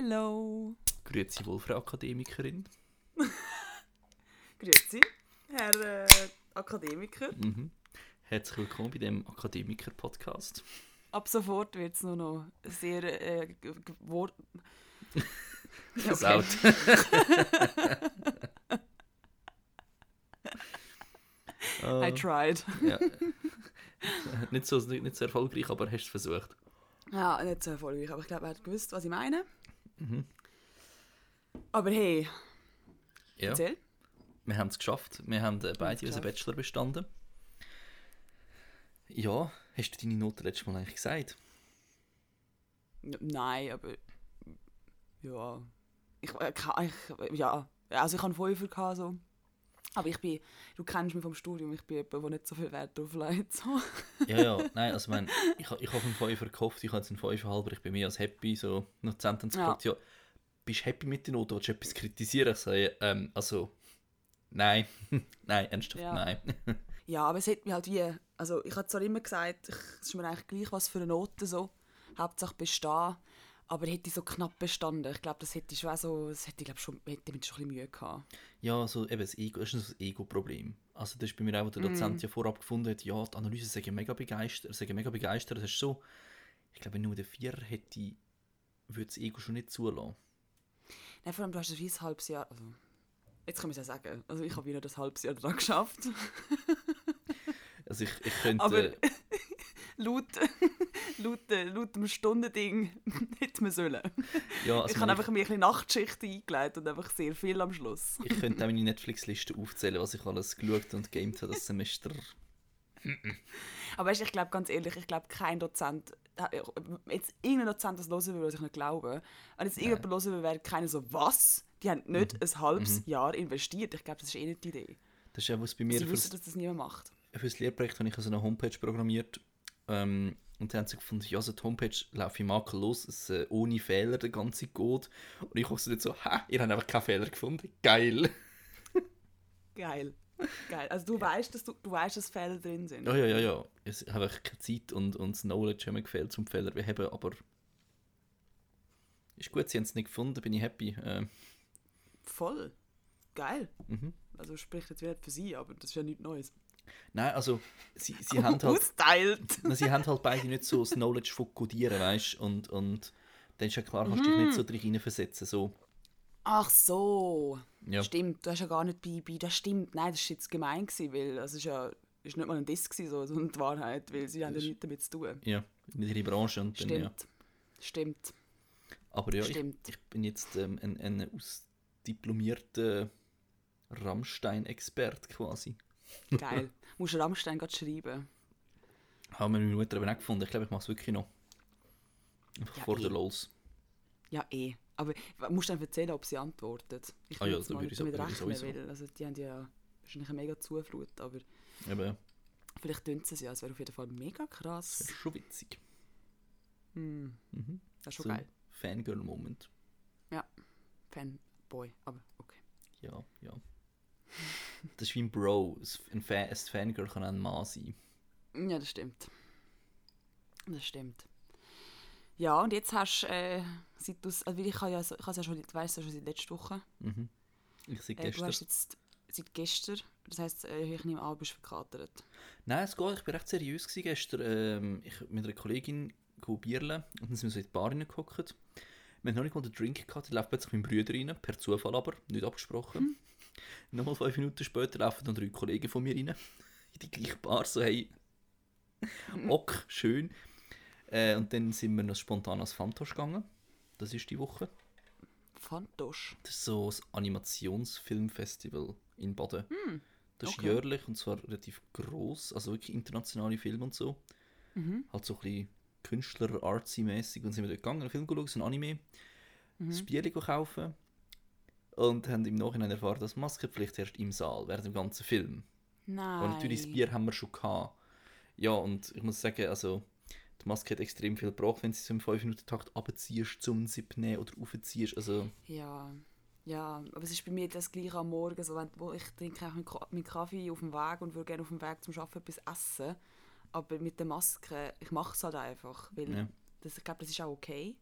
Hallo. Grüezi wohl, Frau Akademikerin. Grüezi, Herr äh, Akademiker. Mhm. Herzlich willkommen bei dem Akademiker-Podcast. Ab sofort wird es nur noch sehr äh, Wort. Versaut. I tried. ja. nicht, so, nicht, nicht so erfolgreich, aber hast es versucht. Ja, nicht so erfolgreich, aber ich glaube, er hat gewusst, was ich meine. Mhm. Aber hey, Ja, erzähl. wir haben es geschafft. Wir haben äh, beide unseren. Bachelor bestanden. Ja, hast du deine Note letztes Mal eigentlich gesagt? Nein, aber. Ja. Ich, äh, ka- ich ja. Also ich hatte Fünfer gehabt, so. Aber ich bin, du kennst mich vom Studium, ich bin jemand, der nicht so viel Wert drauf legt. So. Ja, ja, nein, also ich meine, ich, ich habe einen Fünfer gehofft, ich habe jetzt einen Fünferhalber, ich bin mehr als happy, so, noch die Sentence Ja. gefragt, ja, bist du happy mit der Note, willst du etwas kritisieren? Ich sage, ähm, also, nein, nein, ernsthaft, Ja. nein. Ja, aber es hat mich halt wie, also ich habe zwar immer gesagt, ich, es ist mir eigentlich gleich was für eine Note so, Hauptsache bestehen, aber hätte ich so knapp bestanden, ich glaube, das hätte ich schon so, das hätte ich glaube schon, hätte ich schon ein bisschen Mühe gehabt. Ja, also eben das Ego, das ist ein Ego-Problem. Also das ist bei mir auch, wo der. Dozent ja vorab gefunden hat, ja, die Analyse sagen mega begeistert, sagen mega begeistert, das ist so, ich glaube, wenn nur der Vierer hätte, würde das Ego schon nicht zulassen. Nein, vor allem, du hast ein halbes Jahr, also, jetzt kann ich es ja sagen, also ich habe wieder das halbes Jahr daran geschafft, Also ich, ich könnte, aber laut, laut, äh, laut dem Stundending hätte man sollen. ja, also ich habe einfach mir ein bisschen Nachtschichten eingelegt und einfach sehr viel am Schluss. ich, könnte auch meine Netflix-Liste aufzählen, was ich alles geschaut und gamed habe das Semester. Aber weißt, du, ich glaube ganz ehrlich, ich glaube kein Dozent, äh, jetzt irgendein Dozent das hören will, was ich nicht glaube, wenn jetzt irgendjemand hören will, wäre keiner so, was? Die haben nicht Mhm. ein halbes Jahr investiert. Ich glaube, das ist eh nicht die Idee. Das ist ja, was bei mir Sie wissen, dass das niemand macht. fürs Lehrprojekt habe ich also eine Homepage programmiert ähm, und dann haben sie gefunden, ja, so die Homepage laufe ich makellos, es, äh, ohne Fehler der ganze Code und ich hoffe nicht so, ha, ihr habt einfach keinen Fehler gefunden, geil. Geil. Geil. Also du weißt, dass du, du weißt, dass Fehler drin sind. Ja, ja, ja, ja. Es habe einfach keine Zeit und, und das Knowledge haben mir gefehlt zum Fehler beheben, aber ist gut, sie haben es nicht gefunden, bin ich happy. Ähm, Voll. Geil. mhm. Also spricht jetzt wieder für sie, aber das ist ja nichts Neues. Nein, also sie, sie, haben halt, na, sie haben halt beide nicht so das Knowledge von Codieren, weißt du, und, und dann ist ja klar, kannst du dich nicht so drin hineinversetzen, so. Ach so. Ja. Stimmt, du hast ja gar nicht bei, bei das stimmt. Nein, das war jetzt gemein, gewesen, weil das ist ja ist nicht mal ein Diss gewesen, so, sondern die Wahrheit, weil sie haben ja Das nichts damit zu tun. Ja, in ihrer Branche und dann, Stimmt. ja. Stimmt. Aber ja, ich, Stimmt. ich bin jetzt ähm, ein, ein ausdiplomierter Rammstein-Expert quasi. Geil. Musst du Rammstein gerade schreiben. Haben wir meine Mutter aber nicht gefunden. Ich glaube, ich mache es wirklich noch. Einfach Ja, vor eh. der LOLs. Ja, eh. Aber musst du dann erzählen, ob sie antwortet. Ich Ah ja, da mal würde ich damit so- rechnen, sowieso. weil also, die haben ja wahrscheinlich eine mega Zuflut, aber Eben, vielleicht tun sie es ja. Es wäre auf jeden Fall mega das krass. ist schon witzig. Hm, Mhm. das ist schon so geil. Fangirl-Moment. Fanboy, aber okay. Ja, ja. Das ist wie ein Bro. Ein, Fa ein Fangirl kann auch ein Mann sein. Ja, das stimmt. Das stimmt. Ja, und jetzt hast du, äh, seit du's- also weil ich habe ja, ich habe es ja schon, ich weiss ja schon seit letzter Woche. Mhm. Ich sehe Äh, du gestern. hast jetzt seit gestern, das heisst, äh, ich nehme an, du bist verkatert. Nein, es geht. Ich war recht seriös gewesen gestern. Ähm, ich mit einer Kollegin bierle und dann sind wir so in die Bar reingehockt. Wir haben noch nicht mal den Drink gehabt, da läuft plötzlich mein Bruder rein, per Zufall aber, nicht abgesprochen. Nochmal fünf Minuten später laufen dann drei Kollegen von mir rein, in die gleiche Bar, so hey, ok, schön. Äh, und dann sind wir noch spontan als Fantosch gegangen. Das ist die Woche. Fantosch. Das ist so ein Animationsfilmfestival in Baden. Das ist okay. jährlich und zwar relativ groß, also wirklich internationale Filme und so. Mhm. Halt so ein bisschen Künstler, artsy-mäßig. Und sind wir dort gegangen, einen Film geschaut, so ein Anime, Mhm. das Bier kaufen und haben im Nachhinein erfahren, dass Maskenpflicht herrscht im Saal, während dem ganzen Film. Nein. Und natürlich das Bier haben wir schon gehabt. Ja, und ich muss sagen, also die Maske hat extrem viel gebraucht, wenn sie so im 5-Minuten-Takt abziehst, zum Sippen oder aufziehst. Also, Ja, ja, aber es ist bei mir das gleiche am Morgen. So, wenn, wo ich trinke auch meinen Kaffee auf dem Weg und würde gerne auf dem Weg zum Arbeiten etwas essen. Aber mit der Maske, ich mache es halt einfach, weil Ja. das, ich glaube, das ist auch okay.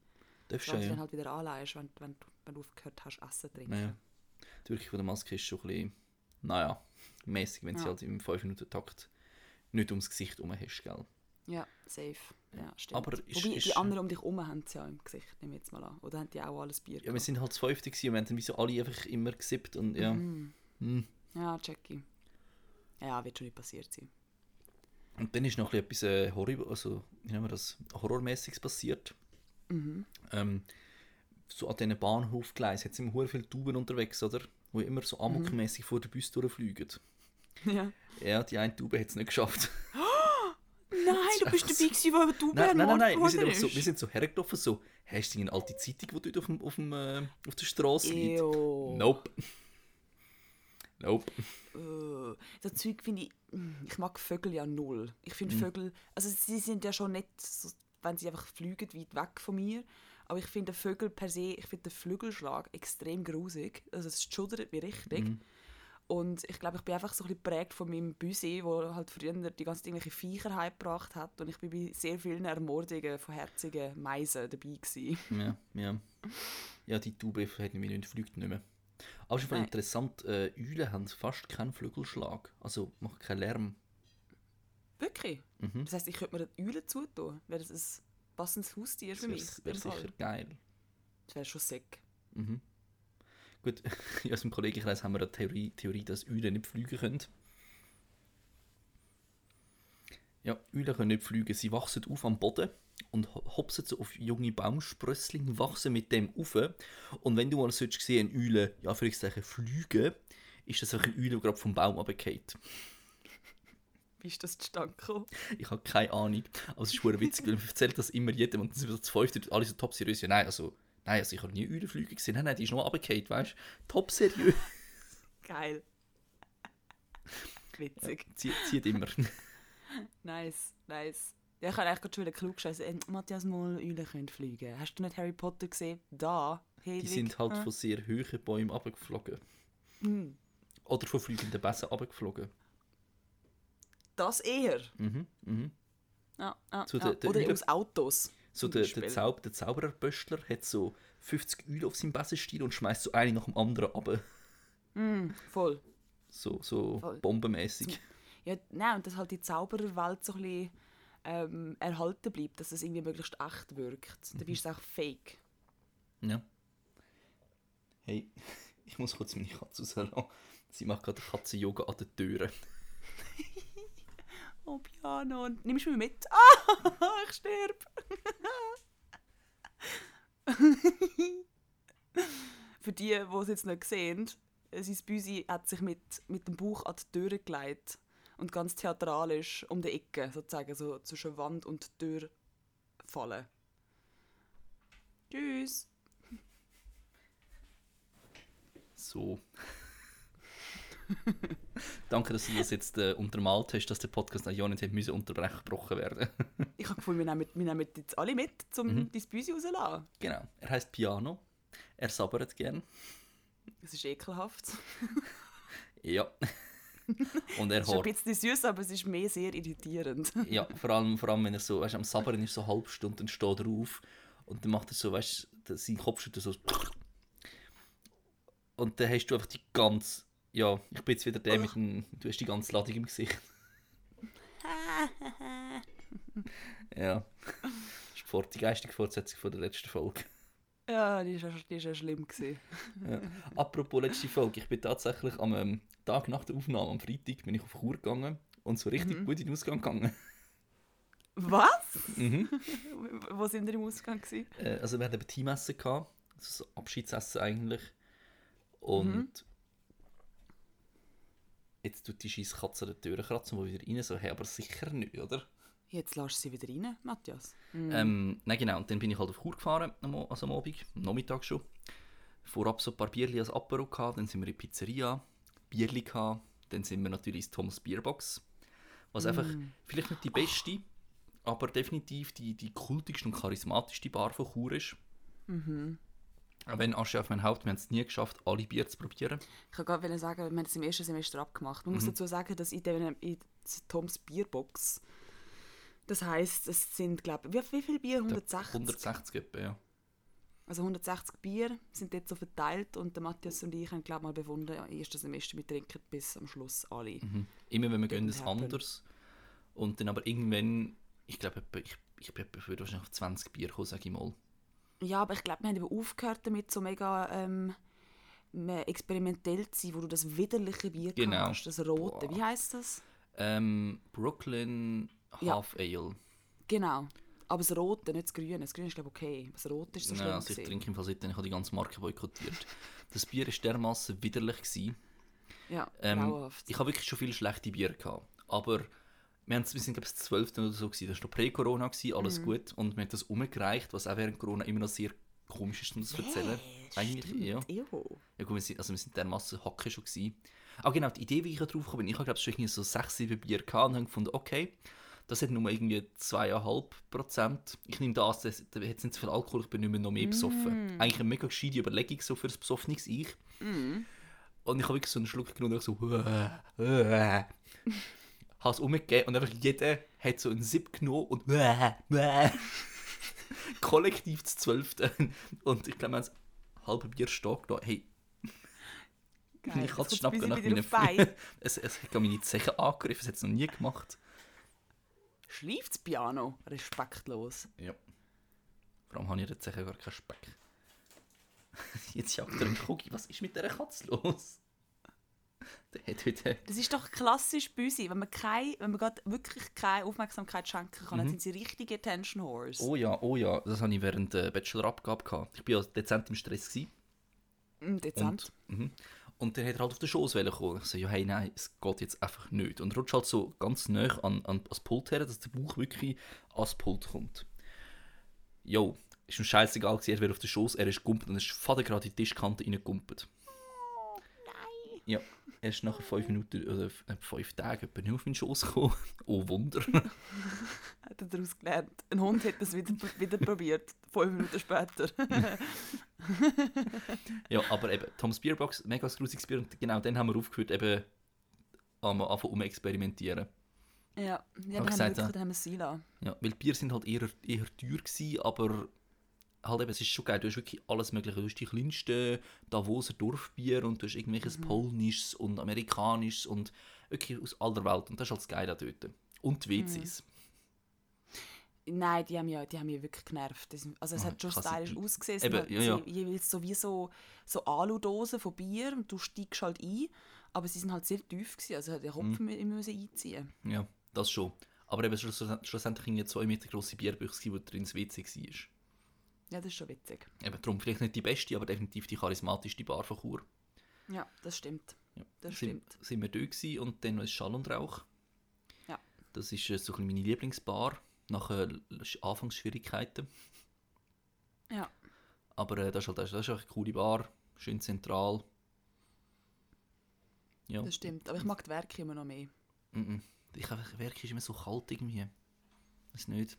Du Weil du ja, dann ja. halt wieder anleihst, wenn, wenn, du- wenn du aufgehört hast, Essen zu trinken. ja. Die Wirkung von der Maske ist schon ein bisschen, naja, mäßig, wenn sie Ja. halt im 5-Minuten-Takt nicht ums Gesicht herum hast, gell? Ja, safe. Ja, stimmt. Aber ist- Wobei, ist- die anderen um dich herum haben es ja im Gesicht, nehme ich jetzt mal an. Oder haben die auch alles Bier Ja, wir gehabt? sind halt das Fünfte und wir haben dann wie so alle einfach immer gesippt und ja. Mhm. Hm. Ja, Jackie. Ja, wird schon nicht passiert sein. Und dann ist noch ein bisschen etwas äh, Horror, also, wie nennen wir das, Horrormäßiges passiert. Mhm. Ähm, so an diesen Bahnhofgleisen sind immer viele Tauben unterwegs, oder? Die immer so amokmäßig vor der Bus durchfliegen. Ja. Ja, die eine Taube hat es nicht geschafft. Nein, du bist dabei gewesen, wo du nein, nein, nein, nein. Wir sind, so, wir sind so hergelaufen, so, hast du eine alte Zeitung, die dort auf, dem, auf, dem, äh, auf der Straße liegt? Nope. Nope. Äh, das Zeug finde ich, ich mag Vögel ja null. Ich finde Mhm. Vögel, also sie sind ja schon nicht, so, wenn sie einfach fliegen, weit weg von mir. Aber ich finde Vögel per se, ich finde den Flügelschlag extrem grusig. Also es schuddert mich richtig. Mhm. Und ich glaube, ich bin einfach so ein bisschen geprägt von meinem Büsi, wo halt früher die ganze irgendwelche Viecher heimgebracht hat. Und ich bin bei sehr vielen Ermordungen von herzigen Meisen dabei gewesen. Ja, ja. Ja, die Taube hat nämlich nicht, fliegt nicht mehr. Aber schon Nein. interessant, äh, Eulen haben fast keinen Flügelschlag. Also machen keinen Lärm. Wirklich? Mhm. Das heisst, ich könnte mir eine Eule zutun. Wäre das ein passendes Haustier für mich? Das wäre sicher geil. Das wäre schon sick. Mhm. Gut, in unserem Kollegenkreis haben wir eine Theorie, Theorie, dass Eulen nicht fliegen können. Ja, Eulen können nicht fliegen. Sie wachsen auf am Boden und ho- hopsen so auf junge Baumsprösslinge, wachsen mit dem auf. Und wenn du mal sollst sehen, eine Eule, ja, vielleicht fliegen, ist das eine Eule, die gerade vom Baum runterfällt. Wie ist das zustande gekommen? Ich habe keine Ahnung. Aber es ist witzig, weil man erzählt das immer jedem und dann sind wir so zu fünft und alle so top seriös. Ja, nein, also, nein, also ich habe nie Eulen fliegen gesehen. Nein, nein, die ist nur runtergefallen, weißt du? Top seriös. Geil. Witzig. Zieht, zieht immer. Nice, nice. Ja, ich habe eigentlich gerade schon wieder klug geschaut. Äh, Matthias Moll, Eulen können fliegen. Hast du nicht Harry Potter gesehen? Da, Hedwig. Die sind halt Ah. von sehr hohen Bäumen runtergeflogen. Hm. Oder von fliegenden Bässen runtergeflogen. Das eher. Mhm, mhm. Ja, ja, Zu ja. der- der Oder Eulen- aus Autos. So der, der, Beispiel. Zaub, der Zaubererböstler hat so 50 Eulen auf seinem Bessenstiel und schmeißt so eine nach dem anderen runter. Mm, voll. So, so Voll. bombenmäßig. Ja, nein, und dass halt die Zaubererwelt so ein bisschen ähm, erhalten bleibt, dass es irgendwie möglichst echt wirkt. Mhm. Dabei ist es auch fake. Ja. Hey, ich muss kurz meine Katze rauslassen. Sie macht gerade Katzen-Yoga an der Tür. Oh, Piano. Und nimmst du mich mit? Ah, ich sterbe. Für die, die es jetzt nicht sehen, sein Büsi hat sich mit, mit dem Bauch an die Tür gelegt und ganz theatralisch um die Ecke, sozusagen, so zwischen Wand und Tür fallen. Tschüss. So. Danke, dass du das jetzt äh, untermalt hast, dass der Podcast ja nicht hätte unterbrochen werden. Ich habe gefunden, wir nehmen, wir nehmen jetzt alle mit, um Mhm. dein Büsi rauszulassen. genau. Er heißt Piano. Er sabbert gern. Es ist ekelhaft. Ja. Und er Es ist ein bisschen süß, aber es ist mehr sehr irritierend. Ja, vor allem, vor allem wenn er so, weißt du, am Sabbern ist so eine halbe Stunde und steht er auf und dann macht er so, weißt du, sein Kopf schüttelt so. Und dann hast du einfach die ganze. Ja, ich bin jetzt wieder der mit dem. Du hast die ganze Ladung im Gesicht. ja. Das ist die geistige Fortsetzung von der letzten Folge. Ja, die war die ist ja schlimm. Gewesen. Ja. Apropos letzte Folge, ich bin tatsächlich am ähm, Tag nach der Aufnahme, am Freitag, bin ich auf Chur gegangen und so richtig gut in den Ausgang gegangen. Was? Mhm. Wo sind wir im Ausgang? Gewesen? Äh, also wir hatten ein Teamessen gehabt, also so Abschiedsessen eigentlich. Und Mhm. Jetzt tut die scheiß Katze der Tür kratzen und wieder rein, so, hey, aber sicher nicht, oder? Jetzt lässt sie wieder rein, Matthias. Ähm, nein, genau, und dann bin ich halt auf Chur gefahren, also am Abend, am Nachmittag schon. Vorab so ein paar Bierli als Apero gehabt, dann sind wir in die Pizzeria, Bierli gehabt, dann sind wir natürlich ins Thomas Bierbox. Was einfach, vielleicht nicht die beste, aber definitiv die, die kultigste und charismatischste Bar von Chur ist. Auch wenn Asche auf mein Haupt, wir haben es nie geschafft, alle Bier zu probieren. Ich kann gerade sagen, wir haben es im ersten Semester abgemacht. Man muss dazu sagen, dass in, dem, in Toms Bierbox, das heisst, es sind, glaube ich, wie, wie viel Bier? 160? 160 etwa, ja. Also 160 Bier sind dort so verteilt und der Matthias und ich haben glaube mal befunden, ja, erstes Semester, wir trinken bis am Schluss alle. Mhm. Immer wenn wir gehen, ist anders. Und dann aber irgendwann, ich glaube, ich, ich, etwa- würde wahrscheinlich auf 20 Bier kommen, sage ich mal. Ja, aber ich glaube, wir haben eben aufgehört damit, so mega ähm, experimentell zu sein, wo du das widerliche Bier Genau. hast, das rote. Boah. Wie heißt das? Ähm, Brooklyn Ja. Half Ale. Genau. Aber das rote, nicht das grüne. Das grüne ist glaube ich okay. Das rote ist so schlimm. Nein, also ich gewesen. trinke im Fall seitdem, ich habe die ganze Marke boykottiert. Das Bier war dermaßen widerlich. Gewesen. Ja, Ähm, grauenhaft. ich habe wirklich schon viele schlechte Bier gehabt. Aber wir, haben, wir sind, glaube ich, das 12. oder so. Gewesen. Das war noch Prä-Corona, gewesen, Mhm. alles gut. Und wir haben das umgereicht, was auch während Corona immer noch sehr komisch ist, um das zu erzählen. Äh, Eigentlich, ja. Ew. Ja gut, wir sind, also wir sind dermassen Hacke schon gewesen. Aber genau, die Idee, wie ich drauf gekommen bin, ich habe glaube ich schon so 6, 7 Bier gehabt und habe gefunden, okay, das hat nur irgendwie 2,5 Prozent. Ich nehme das, das, da hat nicht so viel Alkohol, ich bin nicht mehr noch mehr besoffen. Eigentlich eine mega gescheite Überlegung so für ein besoffenes Ich. Und ich habe wirklich so einen Schluck genommen und so, äh, äh, habe es umgegeben und einfach jeder hat so einen Sip genommen und äh, äh, kollektiv zu zwölften. Und ich glaube, wir haben ein halbes Bier stehen. Hey, Geil. ich Jetzt es schnappen nach meinen es, es hat meine Zeche angegriffen, es hat es noch nie gemacht. Schleift das Piano? Respektlos. Ja. Vor allem habe ich in der Zeche gar keinen Speck. Jetzt jagt er einen Cookie. Was ist mit dieser Katze los? Der. Das ist doch klassisch Büsi. Wenn man, kein, wenn man gerade wirklich keine Aufmerksamkeit schenken kann, dann sind sie richtige Attention. Mhm. Oh ja, oh ja. Das hatte ich während der Bachelorabgabe. gehabt. Ich war ja dezent im Stress. Gewesen. Mm, Dezent. Und, mhm. und dann hat er halt auf den Schoß kommen. Ich so, ja, hey, nein, es geht jetzt einfach nicht. Und rutscht halt so ganz nah an, an das Pult her, dass der Bauch wirklich ans Pult kommt. Jo, ist ihm scheißegal gewesen, er wäre auf den Schoß, er ist gumpet und ist gerade in die Tischkante reingegumpet. Ja, er ist nach fünf Minuten oder äh, fünf Tagen etwa nicht auf meinen Schoß gekommen. Oh Wunder. Hat er daraus gelernt. Ein Hund hat das wieder, wieder probiert. Fünf Minuten später. ja, aber eben, Tom's Beerbox, mega grusiges Bier und genau dann haben wir aufgehört, eben am Anfang um experimentieren. ja, ja ich haben wir gesagt, wirklich ja. dann haben wir lassen. Ja, weil Bier sind halt eher, eher teuer gewesen, aber halt eben, es ist schon geil, du hast wirklich alles mögliche. Du hast die kleinsten Davoser Dorfbier und du hast irgendwelches polnisches und amerikanisches und wirklich aus aller Welt. Und das ist halt das Geile dort. Und die WCs. Nein, die haben ja, die haben mich wirklich genervt. Also es Ah, hat schon stylisch ausgesehen. Es Eben, ja, ja. sie jeweils so wie so, so Aludosen von Bier und du steigst halt ein. Aber sie sind halt sehr tief gewesen. Also der Kopf Mhm. müssen einziehen. Ja, das schon. Aber eben schluss- schlussendlich irgendwie zwei Meter grosse Bierbüchse, die drin ins WC war. Ja, das ist schon witzig. Eben darum vielleicht nicht die beste, aber definitiv die charismatischste Bar von Chur. Ja, das stimmt. Ja. Das sind, stimmt. sind wir gewesen und dann noch ist Schall und Rauch. Ja. Das ist äh, so ein meine Lieblingsbar nach äh, Anfangsschwierigkeiten. Ja. Aber äh, das, ist halt, das ist echt eine coole Bar, schön zentral. Ja, Das stimmt. Aber ich mag die Werke immer noch mehr. mm -mm. ich einfach, Werk ist immer so kalt irgendwie. Weiß nicht.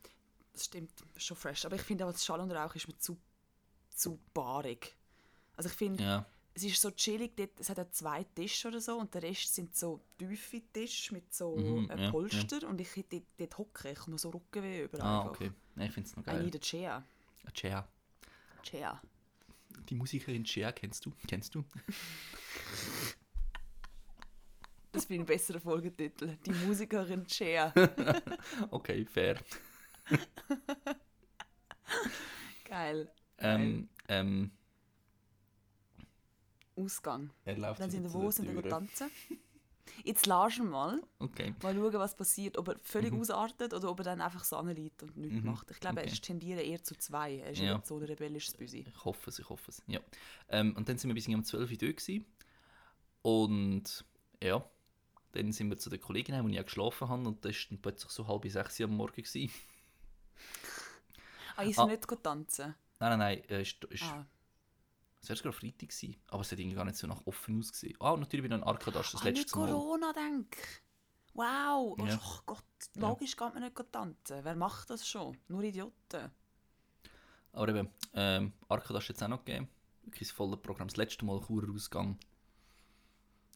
Das stimmt. Schon fresh. Aber ich finde auch, das Schall und Rauch ist mir zu, zu barig. Also ich finde, Ja, es ist so chillig, dort, es hat ja zwei Tische oder so und der Rest sind so tiefe Tische mit so Mhm, äh, ja, Polster und ich dort, dort hocke, ich komme so Rückenweh über ah, einfach. okay. Nein, ich finde es noch geil. need a chair. Äh, Chair. Chair. Die Musikerin Chair kennst du? Kennst du? Das ich ein besserer Folgetitel. Die Musikerin Chair. Okay, fair. Geil. Ähm, ähm, Ausgang. er läuft Dann sind wir wo, sind wir tanzen. Jetzt lass ihn mal. Okay. Mal schauen, was passiert. Ob er völlig ausartet oder ob er dann einfach so liegt und nichts Mhm. macht. Ich glaube, Okay. er tendiert eher zu zwei. Er ist Ja. nicht so ein rebellisches Büsi. Ich hoffe es, ich hoffe es. Ja. Ähm, und dann sind wir bis um 12 Uhr gewesen. Und ja, dann sind wir zu der Kollegin heim, wo ich auch geschlafen habe. Und das war plötzlich so halb sechs Uhr am Morgen. Gewesen. Ah, ich Ah. nicht tanzen. Nein, nein, nein. Äh, ist, ist, Ah. Es wäre sogar Freitag gewesen. Aber es hat irgendwie gar nicht so nach offen ausgesehen. Ah, und natürlich wieder ein Arkadas, das ah, letzte Mal. Corona, denk. Wow. Ja. Oh Gott, logisch geht man nicht tanzen. Wer macht das schon? Nur Idioten. Aber eben, ähm, Arkadas hat es auch noch gegeben. Wirklich das volle Programm. Das letzte Mal Churer Ausgang.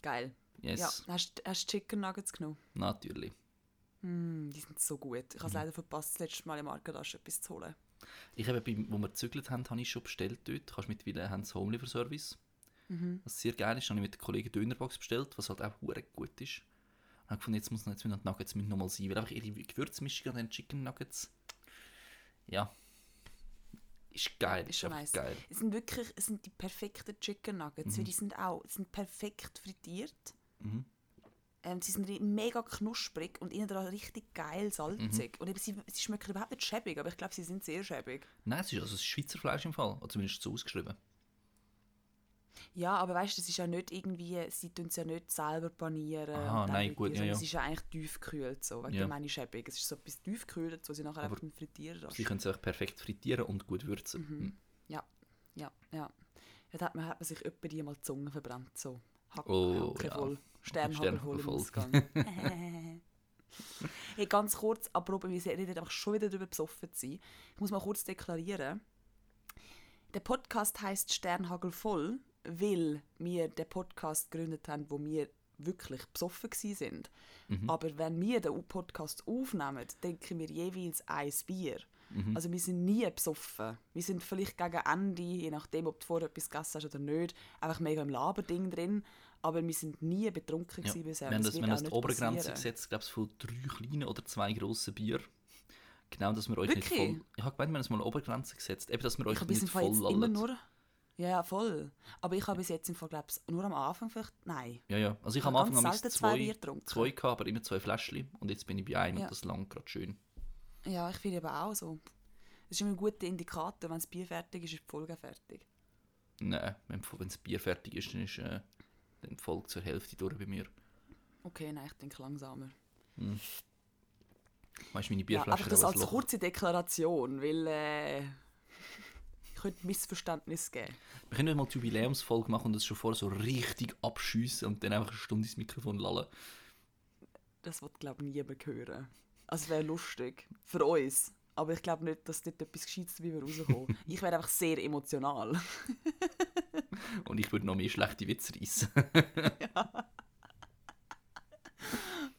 Geil. Yes, Ja, hast du Chicken Nuggets genommen? natürlich. Mm, die sind so gut. Ich habe es Mhm. leider verpasst, das letzte Mal im Arkadas etwas zu holen. Ich habe, bei, wo wir gezügelt haben, habe ich schon bestellt dort. Kannst mittlerweile haben sie Home Delivery Service. Mhm. Was sehr geil ist, habe ich mit den Kollegen Dönerbox bestellt, was halt auch hure gut ist. Und habe gefunden, jetzt muss jetzt müssen die Nuggets nochmal sein, weil einfach ihre Gewürzmischung an den Chicken Nuggets, ja, ist geil, ist, Ist nice. geil. Es sind wirklich es sind die perfekten Chicken Nuggets, Mhm. weil die sind auch die sind perfekt frittiert. Mhm. Ähm, sie sind mega knusprig und innen dran richtig geil salzig. Mhm. Und eben, sie, sie schmecken überhaupt nicht schäbig, aber ich glaube, sie sind sehr schäbig. Nein, es ist also Schweizer Fleisch im Fall, oder zumindest so ausgeschrieben. Ja, aber weißt du, es ist ja nicht irgendwie, sie tun es ja nicht selber panieren. Dann nein, gut, ja, ja. Es ist ja eigentlich tiefgekühlt, so, wegen Ja. meine schäbig. Es ist so etwas tiefgekühlt, wo sie nachher Aber einfach frittieren Sie können es einfach perfekt frittieren und gut würzen. Mhm. Ja, ja, ja. Ja, da hat man, hat man sich etwa die mal die Zunge verbrannt, so. Hack, Oh, ja. voll. Sternhagel voll im. Ausgang. hey, ganz kurz, apropos, wir reden einfach schon wieder darüber besoffen zu sein. Ich muss mal kurz deklarieren. Der Podcast heißt Sternhagel voll, weil wir den Podcast gegründet haben, wo wir wirklich besoffen sind. Mhm. Aber wenn wir den Podcast aufnehmen, trinken wir jeweils ein Bier. Mhm. Also wir sind nie besoffen. Wir sind vielleicht gegen Ende, je nachdem, ob du vorher etwas gegessen hast oder nicht, einfach mega im Laberding drin. Aber wir sind nie betrunken Ja. gewesen bisher. Wir haben Das das, wir haben das die nicht Obergrenze passieren. gesetzt, glaube ich, von drei kleinen oder zwei grossen Bier. Genau, dass wir euch nicht Wirklich? voll... Ich habe gemeint, wir haben es mal eine Obergrenze gesetzt, eben, dass wir euch Ich nicht voll jetzt immer lallen. nur... Ja, ja, voll. Aber ich habe bis jetzt im Fall, glaube ich, nur am Anfang vielleicht... Nein. Ja, ja. Also ich Ich habe am Anfang zwei zwei, Bier getrunken. zwei gehabt, aber immer zwei Fläschchen. Und jetzt bin ich bei einem Ja. und das langt gerade schön. Ja, ich finde aber auch so. Das ist immer ein guter Indikator. Wenn das Bier fertig ist, ist die Folge fertig. Nein, wenn, wenn das Bier fertig ist, dann ist äh, dann die Folge zur Hälfte durch bei mir. Okay, nein, ich denke langsamer. Weißt du, meine Ja, Bierflasche einfach das als Loch. kurze Deklaration, weil äh, könnte Missverständnis geben. Wir können mal die Jubiläumsfolge machen und das schon vorher so richtig abschiessen und dann einfach eine Stunde ins Mikrofon lallen. Das wird, glaube ich, niemand hören. Also, es wäre lustig. Für uns. Aber ich glaube nicht, dass dort etwas Gescheites dabei rauskommt. ich wäre einfach sehr emotional. Und ich würde noch mehr schlechte Witze reissen.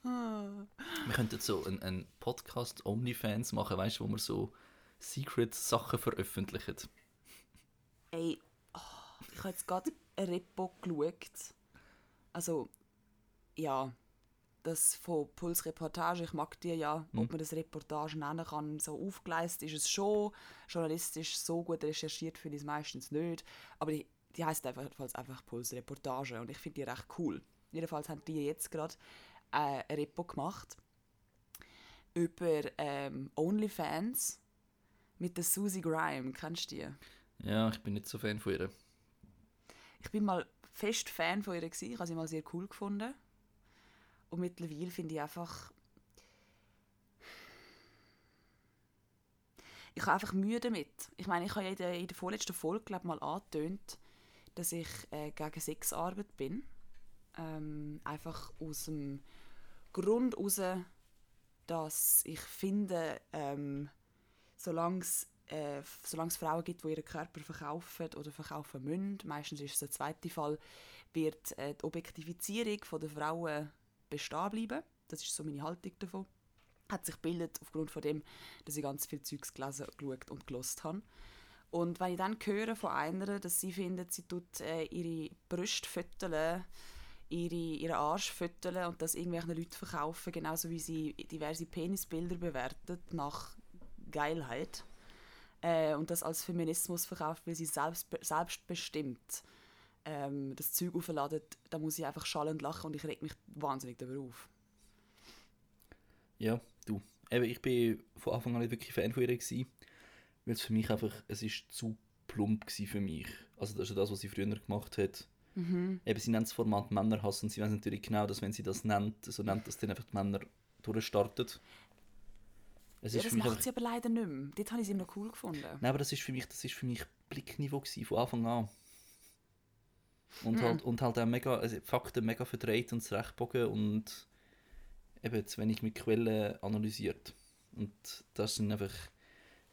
wir könnten so einen, einen Podcast Onlyfans machen, weißt du, wo wir so Secret-Sachen veröffentlichen. Ey, oh, ich habe jetzt gerade ein Repo geschaut. Also, ja, das von Puls Reportage, ich mag die ja, ob man das Reportage nennen kann, so aufgeleistet ist es schon, journalistisch so gut recherchiert finde ich es meistens nicht, aber die, die heisst einfach, jedenfalls einfach Puls Reportage und ich finde die recht cool. Jedenfalls haben die jetzt gerade äh, ein Repo gemacht über ähm, OnlyFans mit der Susie Grime, kennst du die? Ja, ich bin nicht so Fan von ihr. Ich bin mal fest Fan von ihr gewesen. Ich habe sie mal sehr cool gefunden. Und mittlerweile finde ich einfach... Ich habe einfach Mühe damit. Ich meine, ich habe ja in der, in der vorletzten Folge glaub, mal angetönt, dass ich äh, gegen Sexarbeit bin. Ähm, einfach aus dem Grund heraus, dass ich finde, ähm, solange es äh, solange es Frauen gibt, die ihren Körper verkaufen oder verkaufen müssen, meistens ist es der zweite Fall, wird äh, die Objektifizierung der Frauen bestehen bleiben. Das ist so meine Haltung davon. Hat sich gebildet aufgrund von dem, dass ich ganz viel Zeugs gelesen, geschaut und gelost habe. Und wenn ich dann höre von einer, dass sie findet, sie tut äh, ihre Brüste fütteln, ihre, ihren Arsch fütteln und das irgendwelchen Leuten verkaufen, genauso wie sie diverse Penisbilder bewertet nach Geilheit äh, und das als Feminismus verkauft, weil sie selbst, selbstbestimmt ähm, das Zeug aufladen, da muss ich einfach schallend lachen und ich reg mich wahnsinnig darüber auf. Ja, du. Eben, ich bin von Anfang an nicht wirklich Fan von ihr gewesen, weil es für mich einfach, es ist zu plump gewesen für mich. Also das ist das, was sie früher gemacht hat. Mhm. Eben, sie nennt das Format Männerhass und sie weiß natürlich genau, dass wenn sie das nennt, so nennt das dann einfach die Männer durchstartet. Es Ja, ist das macht einfach, sie aber leider nicht mehr. Dort habe ich sie immer noch cool gefunden. Nein, aber das ist für mich, das ist für mich Blickniveau gewesen, von Anfang an. Und, Mhm. halt, und halt auch mega, also Fakten mega verdreht und zurechtbogen und eben zu wenig mit Quellen analysiert. Und das sind einfach,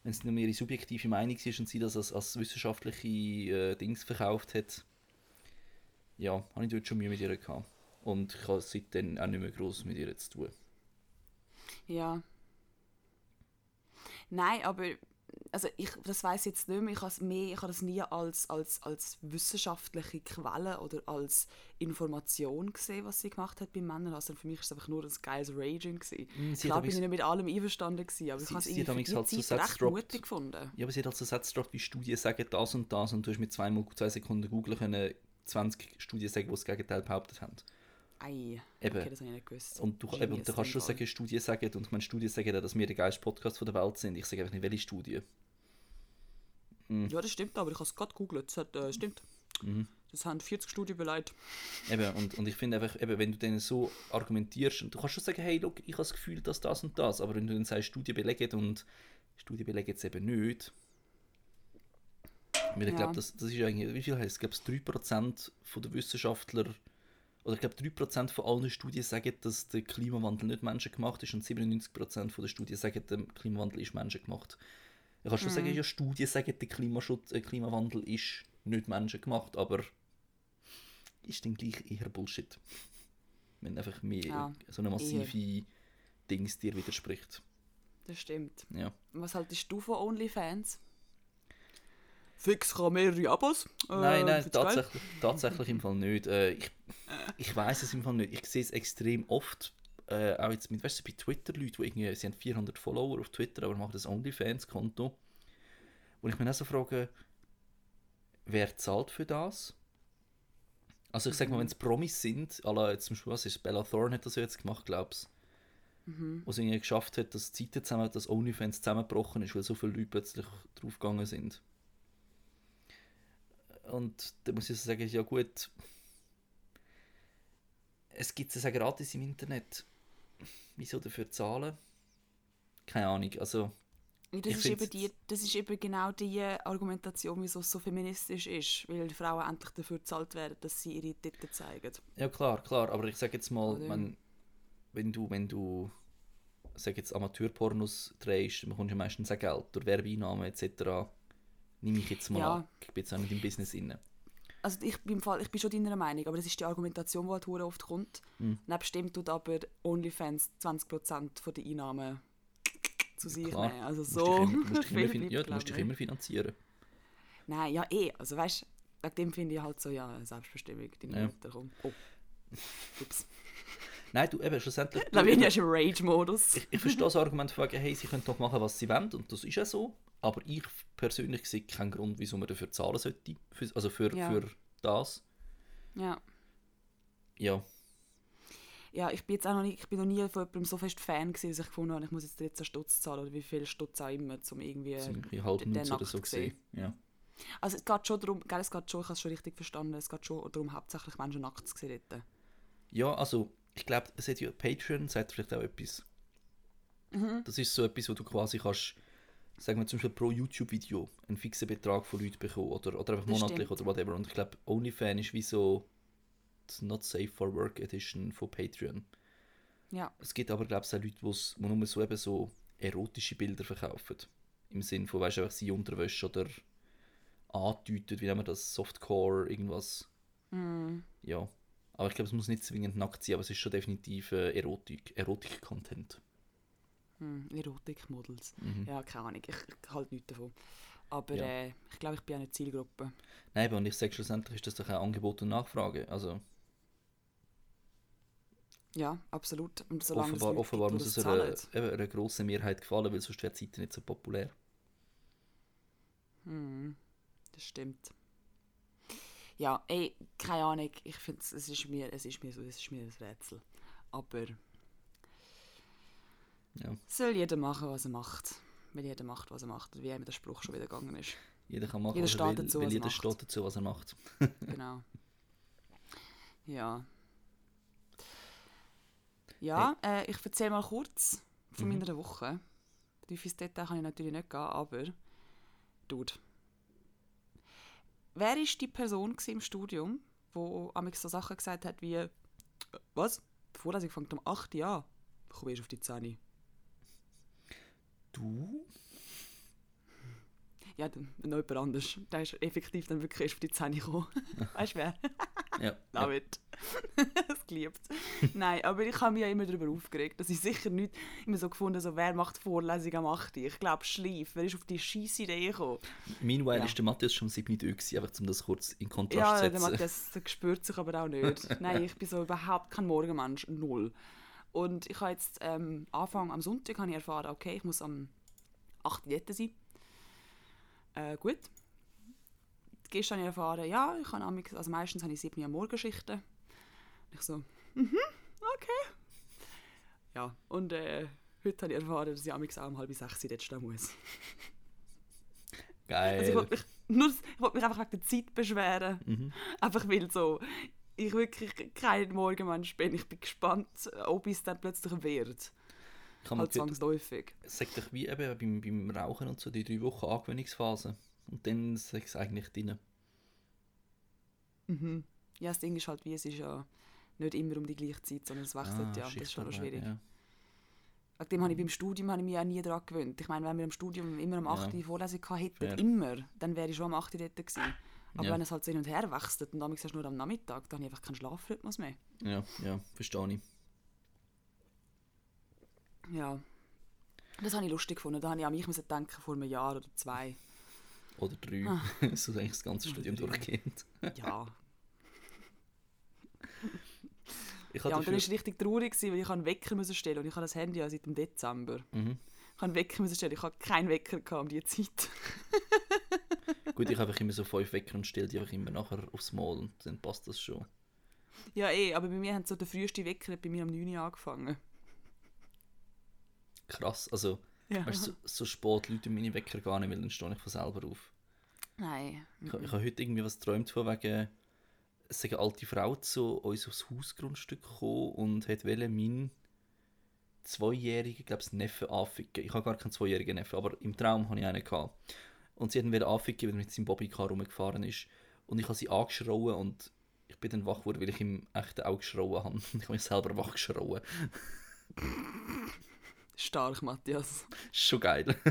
wenn es nur ihre subjektive Meinung ist und sie das als, als wissenschaftliche äh, Dings verkauft hat, ja, habe ich dort schon Mühe mit ihr gehabt. Und ich habe seitdem auch nicht mehr groß mit ihr zu tun. Ja. Nein, aber also ich, das weiß jetzt nicht mehr, ich habe mehr, ich habe das nie als, als, als wissenschaftliche Quelle oder als Information gesehen, was sie gemacht hat bei Männern. Also für mich ist es einfach nur ein geiles Raging gewesen. Mm, hat bin ich damals- nicht mit allem einverstanden gewesen, aber ich Sie- habe es irgendwie für die halt so Zeit recht gedroppt. mutig gefunden. Ja, aber sie hat also Sätze drauf, wie Studien sagen das und das und du hast mit zweimal zwei Sekunden googeln können 20 Studien sagen, die das Gegenteil behauptet haben. Ei, Eben. okay, das habe ich nicht gewusst. Und du, eben, und du kannst schon sagen, Studien sagen, und ich meine, Studien sagen dass wir der geilste Podcast von der Welt sind. Ich sage einfach nicht, welche Studie. Ja, das stimmt, aber ich habe es gerade gegoogelt. Das hat, äh, stimmt. Mhm. Das haben 40 Studien beleidigt. Eben, und, und ich finde einfach, eben, wenn du denen so argumentierst, und du kannst schon sagen, hey, look, ich habe das Gefühl, dass das und das, aber wenn du dann sagst, Studien belegen und Studien belegen es eben nicht, weil ich Ja. glaube, das, das ist eigentlich, wie viel heißt es? Ich glaube, 3% von der Wissenschaftler, oder ich glaube, 3% von allen Studien sagen, dass der Klimawandel nicht menschengemacht ist und 97% von der Studien sagen, der Klimawandel ist menschengemacht. Ich kann schon sagen, ja, Studien sagen, der Klimaschutz, äh, Klimawandel ist nicht menschengemacht, aber ist dann gleich eher Bullshit. Wenn einfach mehr Ja, so eine massive Dings dir widerspricht. Das stimmt. Ja. Was haltest du von OnlyFans? Fix kann mehrere Abos. Äh, nein, nein, tatsächlich, tatsächlich im Fall nicht. Äh, ich ich weiß es im Fall nicht. Ich sehe es extrem oft, äh, auch jetzt mit, weißt du, bei Twitter, Leute, die irgendwie, sie haben 400 Follower auf Twitter, aber machen das OnlyFans-Konto. Und ich mir auch so frage, wer zahlt für das? Also ich sag mal, wenn es Promis sind, alle jetzt zum Beispiel, was ist Bella Thorne hat das ja jetzt gemacht, glaubst Mhm. wo es irgendwie geschafft hat, dass die Zeiten zusammen, dass OnlyFans zusammengebrochen ist, weil so viele Leute plötzlich draufgegangen sind. Und da muss ich so sagen, ja gut, es gibt es ja gratis im Internet. Wieso dafür zahlen? Keine Ahnung, also Das ist, eben die, das ist eben genau die Argumentation, wieso es so feministisch ist. Weil Frauen endlich dafür bezahlt werden, dass sie ihre Titten zeigen. Ja klar, klar, aber ich sage jetzt mal, Oder? wenn, wenn du, wenn du sag jetzt Amateurpornos drehst, dann bekommst du ja meistens auch Geld durch Werbeeinnahmen etc. Nehme ich jetzt mal Ja. an. Ich bin jetzt auch nicht im Business inne. Also ich bin, im Fall, ich bin schon deiner Meinung, aber das ist die Argumentation, die halt oft kommt. Mhm. Nebstimmt tut aber OnlyFans 20% von der Einnahmen zu sich Klar, nehmen. Also musst so dich immer, du musst dich immer, ja, du musst dich finanzieren. Nein, ja eh. Also weißt du, wegen dem finde ich halt so, ja, Selbstbestimmung, deine Ja. Mutter, komm. Oh. Ups. Nein, du eben schlussendlich. Lavinia ist im Rage-Modus. ich, ich verstehe das Argument von wegen, hey, sie können doch machen, was sie wollen, und das ist ja so. Aber ich persönlich sehe keinen Grund, wieso man dafür zahlen sollte. Für, also für, Ja. für das. Ja. Ja, Ja, ich bin jetzt auch noch nicht, ich bin noch nie von jemandem so fest Fan gewesen, dass ich gefunden habe, ich muss jetzt 13 Stutz zahlen oder wie viel Stutz auch immer, um irgendwie... halb den Nutzer oder nackt so gesehen. gesehen. Ja. Also es geht schon darum, gell, es geht schon, ich habe es schon richtig verstanden, es geht schon darum, hauptsächlich Menschen nackt zu sehen dort. ja, also, ich glaube, es hat ja Patreon, sagt vielleicht auch etwas. Mhm. Das ist so etwas, wo du quasi kannst, sagen wir zum Beispiel pro YouTube-Video einen fixen Betrag von Leuten bekommen oder, oder einfach Das monatlich stimmt. oder whatever. Und ich glaube, OnlyFans ist wie so die Not Safe for Work Edition von Patreon. Ja, Es gibt aber, glaube ich, auch Leute, die nur so, eben so erotische Bilder verkaufen. Im Sinn von, weißt du, einfach sie Unterwäsche oder andeutet, wie nennen wir das, Softcore, irgendwas. mm, Ja. Aber ich glaube, es muss nicht zwingend nackt sein, aber es ist schon definitiv äh, Erotik, Erotik-Content. Mm, Erotik-Models. Mhm. Ja, keine Ahnung, ich, ich halte nichts davon. Aber Ja. äh, ich glaube, ich bin auch eine Zielgruppe. Nein, aber und ich sage schlussendlich ist das doch auch Angebot und Nachfrage. Also Ja, absolut. Und solange offenbar, es offenbar gibt, muss es einer, einer grossen Mehrheit gefallen, weil sonst wäre die Seite nicht so populär. Hm, das stimmt. Ja, ey, keine Ahnung. Ich finde, es ist mir, es ist mir so, es ist mir ein Rätsel. Aber Ja. soll jeder machen, was er macht. Weil jeder macht, was er macht. Wie eben der Spruch schon wieder gegangen ist. Jeder kann machen, Jeder was er will, dazu, weil was er jeder steht dazu, was er macht. Genau. Ja. Ja, äh, ich erzähle mal kurz von Mhm. meiner Woche. Tief ins Detail kann ich natürlich nicht gehen, aber. Dude. Wer war die Person im Studium, die amig so Sachen gesagt hat wie: äh, Was? Die Vorlesung fängt um 8 Uhr an. Ich komme erst auf die 10 Uhr. Du? Ja, dann noch jemand anders. Der ist effektiv dann wirklich erst auf die 10 Uhr gekommen. weißt du wer? Ja. Love it. das geliebt. Nein, aber ich habe mich ja immer darüber aufgeregt, dass ich sicher nicht immer so gefunden so wer macht Vorlesungen am 8. Ich glaube, Schleif. Wer ist auf die scheisse Idee gekommen? Meanwhile Ja. ist der Matthias schon sieben Minuten einfach um das kurz in Kontrast Ja, zu der setzen. Matthias der spürt sich aber auch nicht. Nein, ich bin so überhaupt kein Morgenmensch. Null. Und ich habe jetzt ähm, Anfang am Sonntag habe ich erfahren, okay, ich muss am 8. dort sein. Äh, gut. Gestern habe ich erfahren, ja, ich amix- also meistens habe ich 7 Uhr Morgenschichten. Und ich so, mhm, okay. Ja, und äh, heute habe ich erfahren, dass ich amix auch um halb sechs dort stehen muss. Geil. Also ich wollte mich, nur, ich wollte mich einfach wegen der Zeit beschweren. Mhm. Einfach weil so, ich wirklich kein Morgenmensch bin. Ich bin gespannt, ob es dann plötzlich wird. ich Halt zwangsläufig. sag doch wie eben beim, beim Rauchen und so, die drei Wochen Angewöhnungsphase. Und dann sag es eigentlich drin. Mhm. Ja, das Ding ist halt wie, es ist ja nicht immer um die gleiche Zeit, sondern es wechselt ja. Das ist schon noch Schichtarbeiten, schwierig. Ja. Wegen dem habe ich beim Studium habe ich mich auch nie daran gewöhnt. Ich meine, wenn wir im Studium immer am 8. Ja. Vorlesung gehabt hätten, immer, dann wäre ich schon am 8. dort gewesen. Aber Ja. wenn es halt so hin und her wechselt und dann ist nur am Nachmittag, dann habe ich einfach keinen Schlafrhythmus mehr. ja, ja, verstehe ich. Ja. Das habe ich lustig gefunden. Da habe ich an mich denken vor einem Jahr oder zwei. Oder drei. Ah. so eigentlich das ganze Studium durchgehend. Ja. Ich ja, und dann war es richtig traurig, gewesen, weil ich einen Wecker müssen stellen und ich habe das Handy ja seit dem Dezember. mhm. Ich habe einen Wecker müssen stellen. Ich habe keinen Wecker gehabt um diese Zeit. Gut, ich habe einfach immer so fünf Wecker und stelle die einfach immer nachher aufs Mal und dann passt das schon. Ja, eh, aber bei mir hat so der früheste Wecker bei mir um 9 Uhr angefangen. Krass, also Ja. weißt, du, so, so spät Leute meine Wecker gar nicht, weil dann stehe ich von selber auf. Nein. Ich, ich habe heute irgendwie was geträumt von wegen, es eine alte Frau zu uns aufs Hausgrundstück gekommen und hat wollte meinen zweijährigen, glaube ich, Neffen anficken. Ich habe gar keinen zweijährigen Neffen, aber im Traum hatte ich einen. Gehabt. Und sie hat ihn wieder anficken, weil er mit seinem Bobbycar rumgefahren ist. Und ich habe sie angeschrauen und ich bin dann wach geworden, weil ich im echten auch geschrauen habe. Ich habe mich selber wach geschrauen. Stark, Matthias. Schon geil.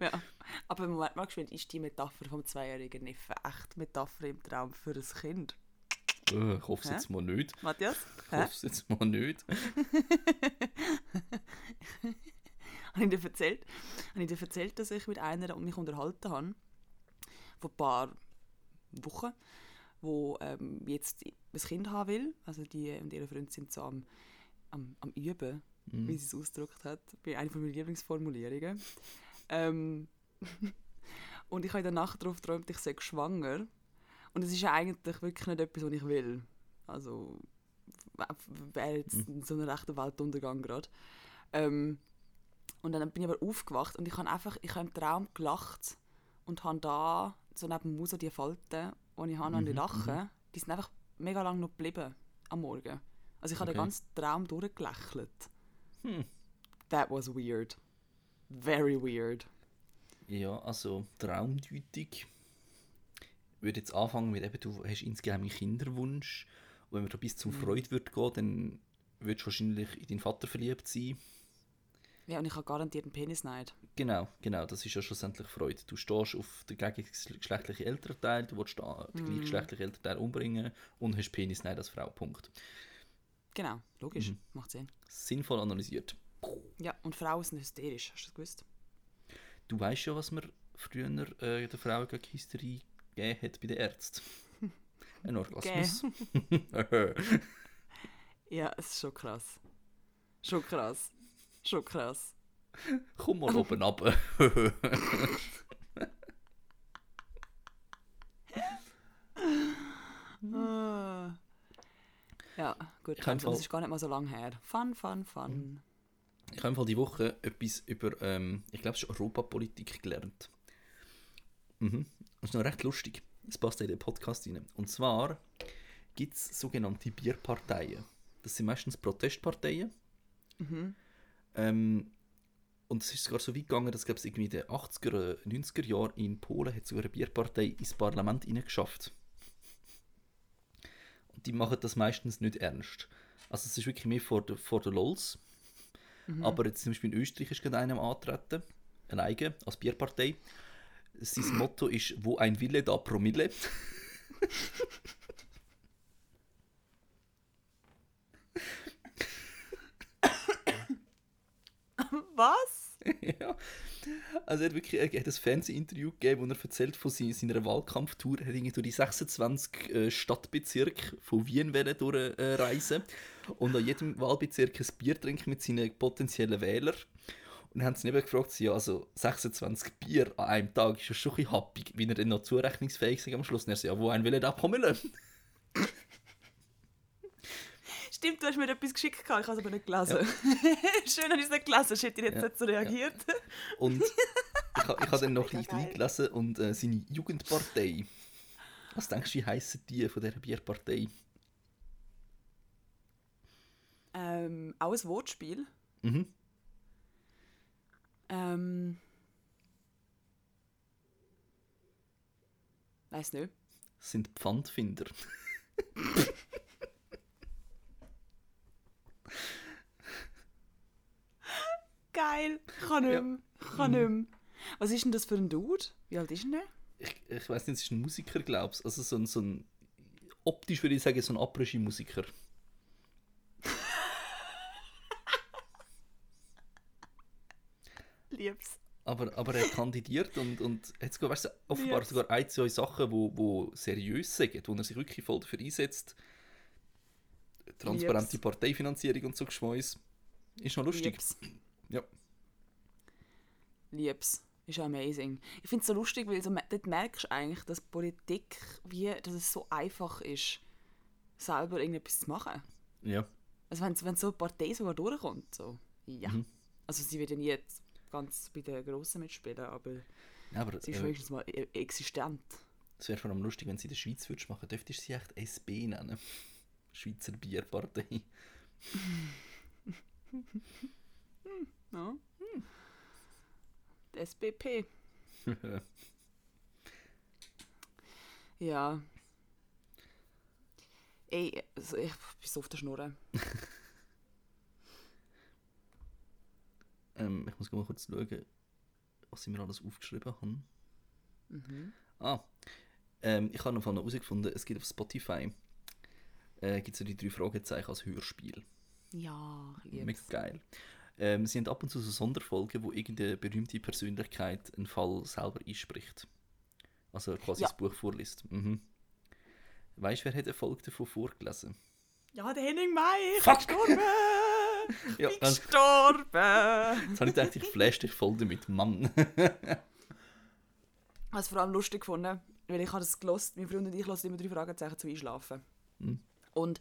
Ja. Aber Moment mal geschwind, ist die Metapher vom zweijährigen Neffen echt Metapher im Traum für ein Kind? Äh, ich hoffe es jetzt mal nicht. Matthias? Ich hoffe es jetzt mal nicht. Habe ich dir erzählt, habe ich dir erzählt, dass ich mit einer mich unterhalten habe, vor ein paar Wochen, wo ähm, jetzt ein Kind haben will. Also die und ihre Freunde sind so am, am, am Üben, Mhm. wie sie es ausgedrückt hat. Bei einer meiner Lieblingsformulierungen. ähm, und ich habe in der Nacht darauf geträumt, ich sei schwanger. Und es ist ja eigentlich wirklich nicht etwas, was ich will. Also wäre jetzt so ein rechter Weltuntergang gerade. Ähm, und dann bin ich aber aufgewacht und ich habe einfach, ich habe im Traum gelacht und habe da so neben mir so die Falten, die ich habe den Mhm, Lachen, die sind einfach mega lang noch geblieben am Morgen. Also ich habe den Okay. ganzen Traum durchgelächelt. Hm. That was weird. Very weird. Ja, also Traumdeutung. Ich würde jetzt anfangen mit eben, du hast insgeheim einen Kinderwunsch. Und wenn wir da bis Mhm. zum Freude wird gehen, dann würdest du wahrscheinlich in deinen Vater verliebt sein. Ja, und ich habe garantiert einen Penisneid. Genau, genau, das ist ja schlussendlich Freude. Du stehst auf den gegengeschlechtlichen Elternteil, du willst den Mhm. gleichgeschlechtlichen Elternteil umbringen und hast Penis nicht als Frau. Punkt. Genau, logisch. Mhm. Macht Sinn. Sinnvoll analysiert. Ja, und Frauen sind hysterisch. Hast du das gewusst? Du weißt ja, was man früher äh, der Frau gegen Hysterie gegeben hat bei den Ärzten. Ein Orgasmus. Ja, es ist schon krass. Schon krass. Schon krass. Komm mal oben ab. Ah. Ja, gut. Ich Also, das ist gar nicht mal so lange her. Fun, fun, fun. Ich habe die Woche etwas über, ähm, ich glaube, es ist Europapolitik gelernt. Mhm. Das ist noch recht lustig. Das passt in den Podcast rein. Und zwar gibt es sogenannte Bierparteien. Das sind meistens Protestparteien. Mhm. Ähm, und es ist sogar so weit gegangen, dass glaube ich, irgendwie in den 80er, 90er Jahren in Polen hat sogar eine Bierpartei ins Parlament geschafft. Und die machen das meistens nicht ernst. Also es ist wirklich mehr vor der, vor der LOLs. Mhm. Aber jetzt zum Beispiel in Österreich ist gerade einem antreten, ein eigen, als Bierpartei. Sein Motto ist, wo ein Wille, da Promille. Was? ja. Also er hat wirklich er hat ein Fernsehinterview gegeben, wo er erzählt von seiner, Wahlkampftour. Er irgendwie durch die 26 äh, Stadtbezirke von Wien durchreisen äh, und an jedem Wahlbezirk ein Bier trinken mit seinen potenziellen Wählern. Und dann haben sie ihn gefragt, ja, also 26 Bier an einem Tag ist ja schon ein bisschen happig, wie er dann noch zurechnungsfähig ist am Schluss. Und er so, ja, wo einen will er da kommen lassen? Stimmt, du hast mir etwas geschickt, ich habe es aber nicht gelesen. Ja. Schön, dass ich es nicht gelesen habe, ich hätte jetzt ja. nicht so reagiert. Ja. Und ich, habe, ich habe dann noch ein bisschen reingelesen und äh, seine Jugendpartei. Was denkst du, wie heissen die von dieser Bierpartei? Ähm, auch ein Wortspiel. Mhm. Ähm. Weiß nicht. Sind Pfandfinder. Geil. Ich kann nicht mehr. Was ist denn das für ein Dude? Wie alt ist denn der? Ich, ich weiß nicht, es ist ein Musiker, glaubst du. Also so ein, so ein optisch würde ich sagen, so ein Après-Ski-Musiker. Lieb's. Aber, aber er kandidiert und, und hat sogar, weißt du, offenbar Lieb's. sogar ein, zwei Sachen, wo, wo seriös sind, wo er sich wirklich voll dafür einsetzt. Transparente Lieb's. Parteifinanzierung und so Geschmäus. Ist noch lustig. Lieb's. Ja. Lieb's. Ist amazing. Ich finde es so lustig, weil so, dort merkst du eigentlich, dass Politik, wie, dass es so einfach ist, selber irgendetwas zu machen. Ja. Also wenn, wenn so eine Partei sogar durchkommt, so, ja. Mhm. Also sie wird ja nie jetzt ganz bei den Grossen mitspielen, aber, ja, aber sie ist äh, wenigstens mal e-, existent. Es wäre vor allem lustig, wenn sie in der Schweiz würdest machen, dürftest du sie echt SB nennen. Schweizer Bierpartei. Ja. Hm. SBP. ja. Ey, also ich bin so auf der Schnur. ähm, ich muss mal kurz schauen, was ich mir alles aufgeschrieben habe. Mhm. Ah, ähm, ich habe noch herausgefunden, es gibt auf Spotify äh, gibt es die drei Fragezeichen als Hörspiel. Ja, ich Mega geil. Ähm, sie haben ab und zu so Sonderfolgen, wo irgendeine berühmte Persönlichkeit einen Fall selber einspricht. Also quasi Ja. das Buch vorliest. Mhm. Weißt du, wer hat eine Folge davon vorgelesen? Ja, der Henning May, ich Fuck. bin gestorben! Ja, bin ganz, gestorben! jetzt habe ich gedacht, ich flash dich voll damit, Mann. Ich habe es vor allem lustig gefunden, weil ich habe das gelost, mein Freund und ich hören immer drei Fragezeichen zum Einschlafen. Mhm. Und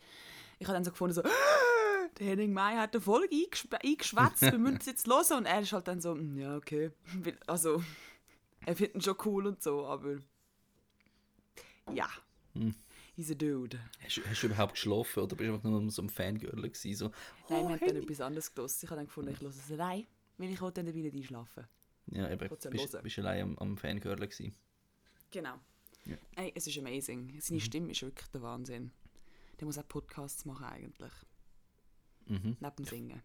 ich habe dann so gefunden, so, der Henning May hat eine Folge eingeschwätzt, wir müssen es jetzt hören. Und er ist halt dann so, «Mm, ja, okay. Also, er findet ihn schon cool und so, aber ja, Hm. he's a dude. Hast, du- hast du überhaupt geschlafen oder bist du einfach nur so ein Fangirl gewesen? So, Nein, oh, wir haben dann etwas anderes gelost. Ich habe dann gefunden, ich höre es allein, weil ich dann dabei nicht einschlafen. Ja, eben, bist, hören. bist allein am, am Fangirl gewesen. Genau. Ja. Ey, es ist amazing. Seine Stimme ist wirklich der Wahnsinn. Der muss auch Podcasts machen eigentlich. Mhm. neben dem Singen.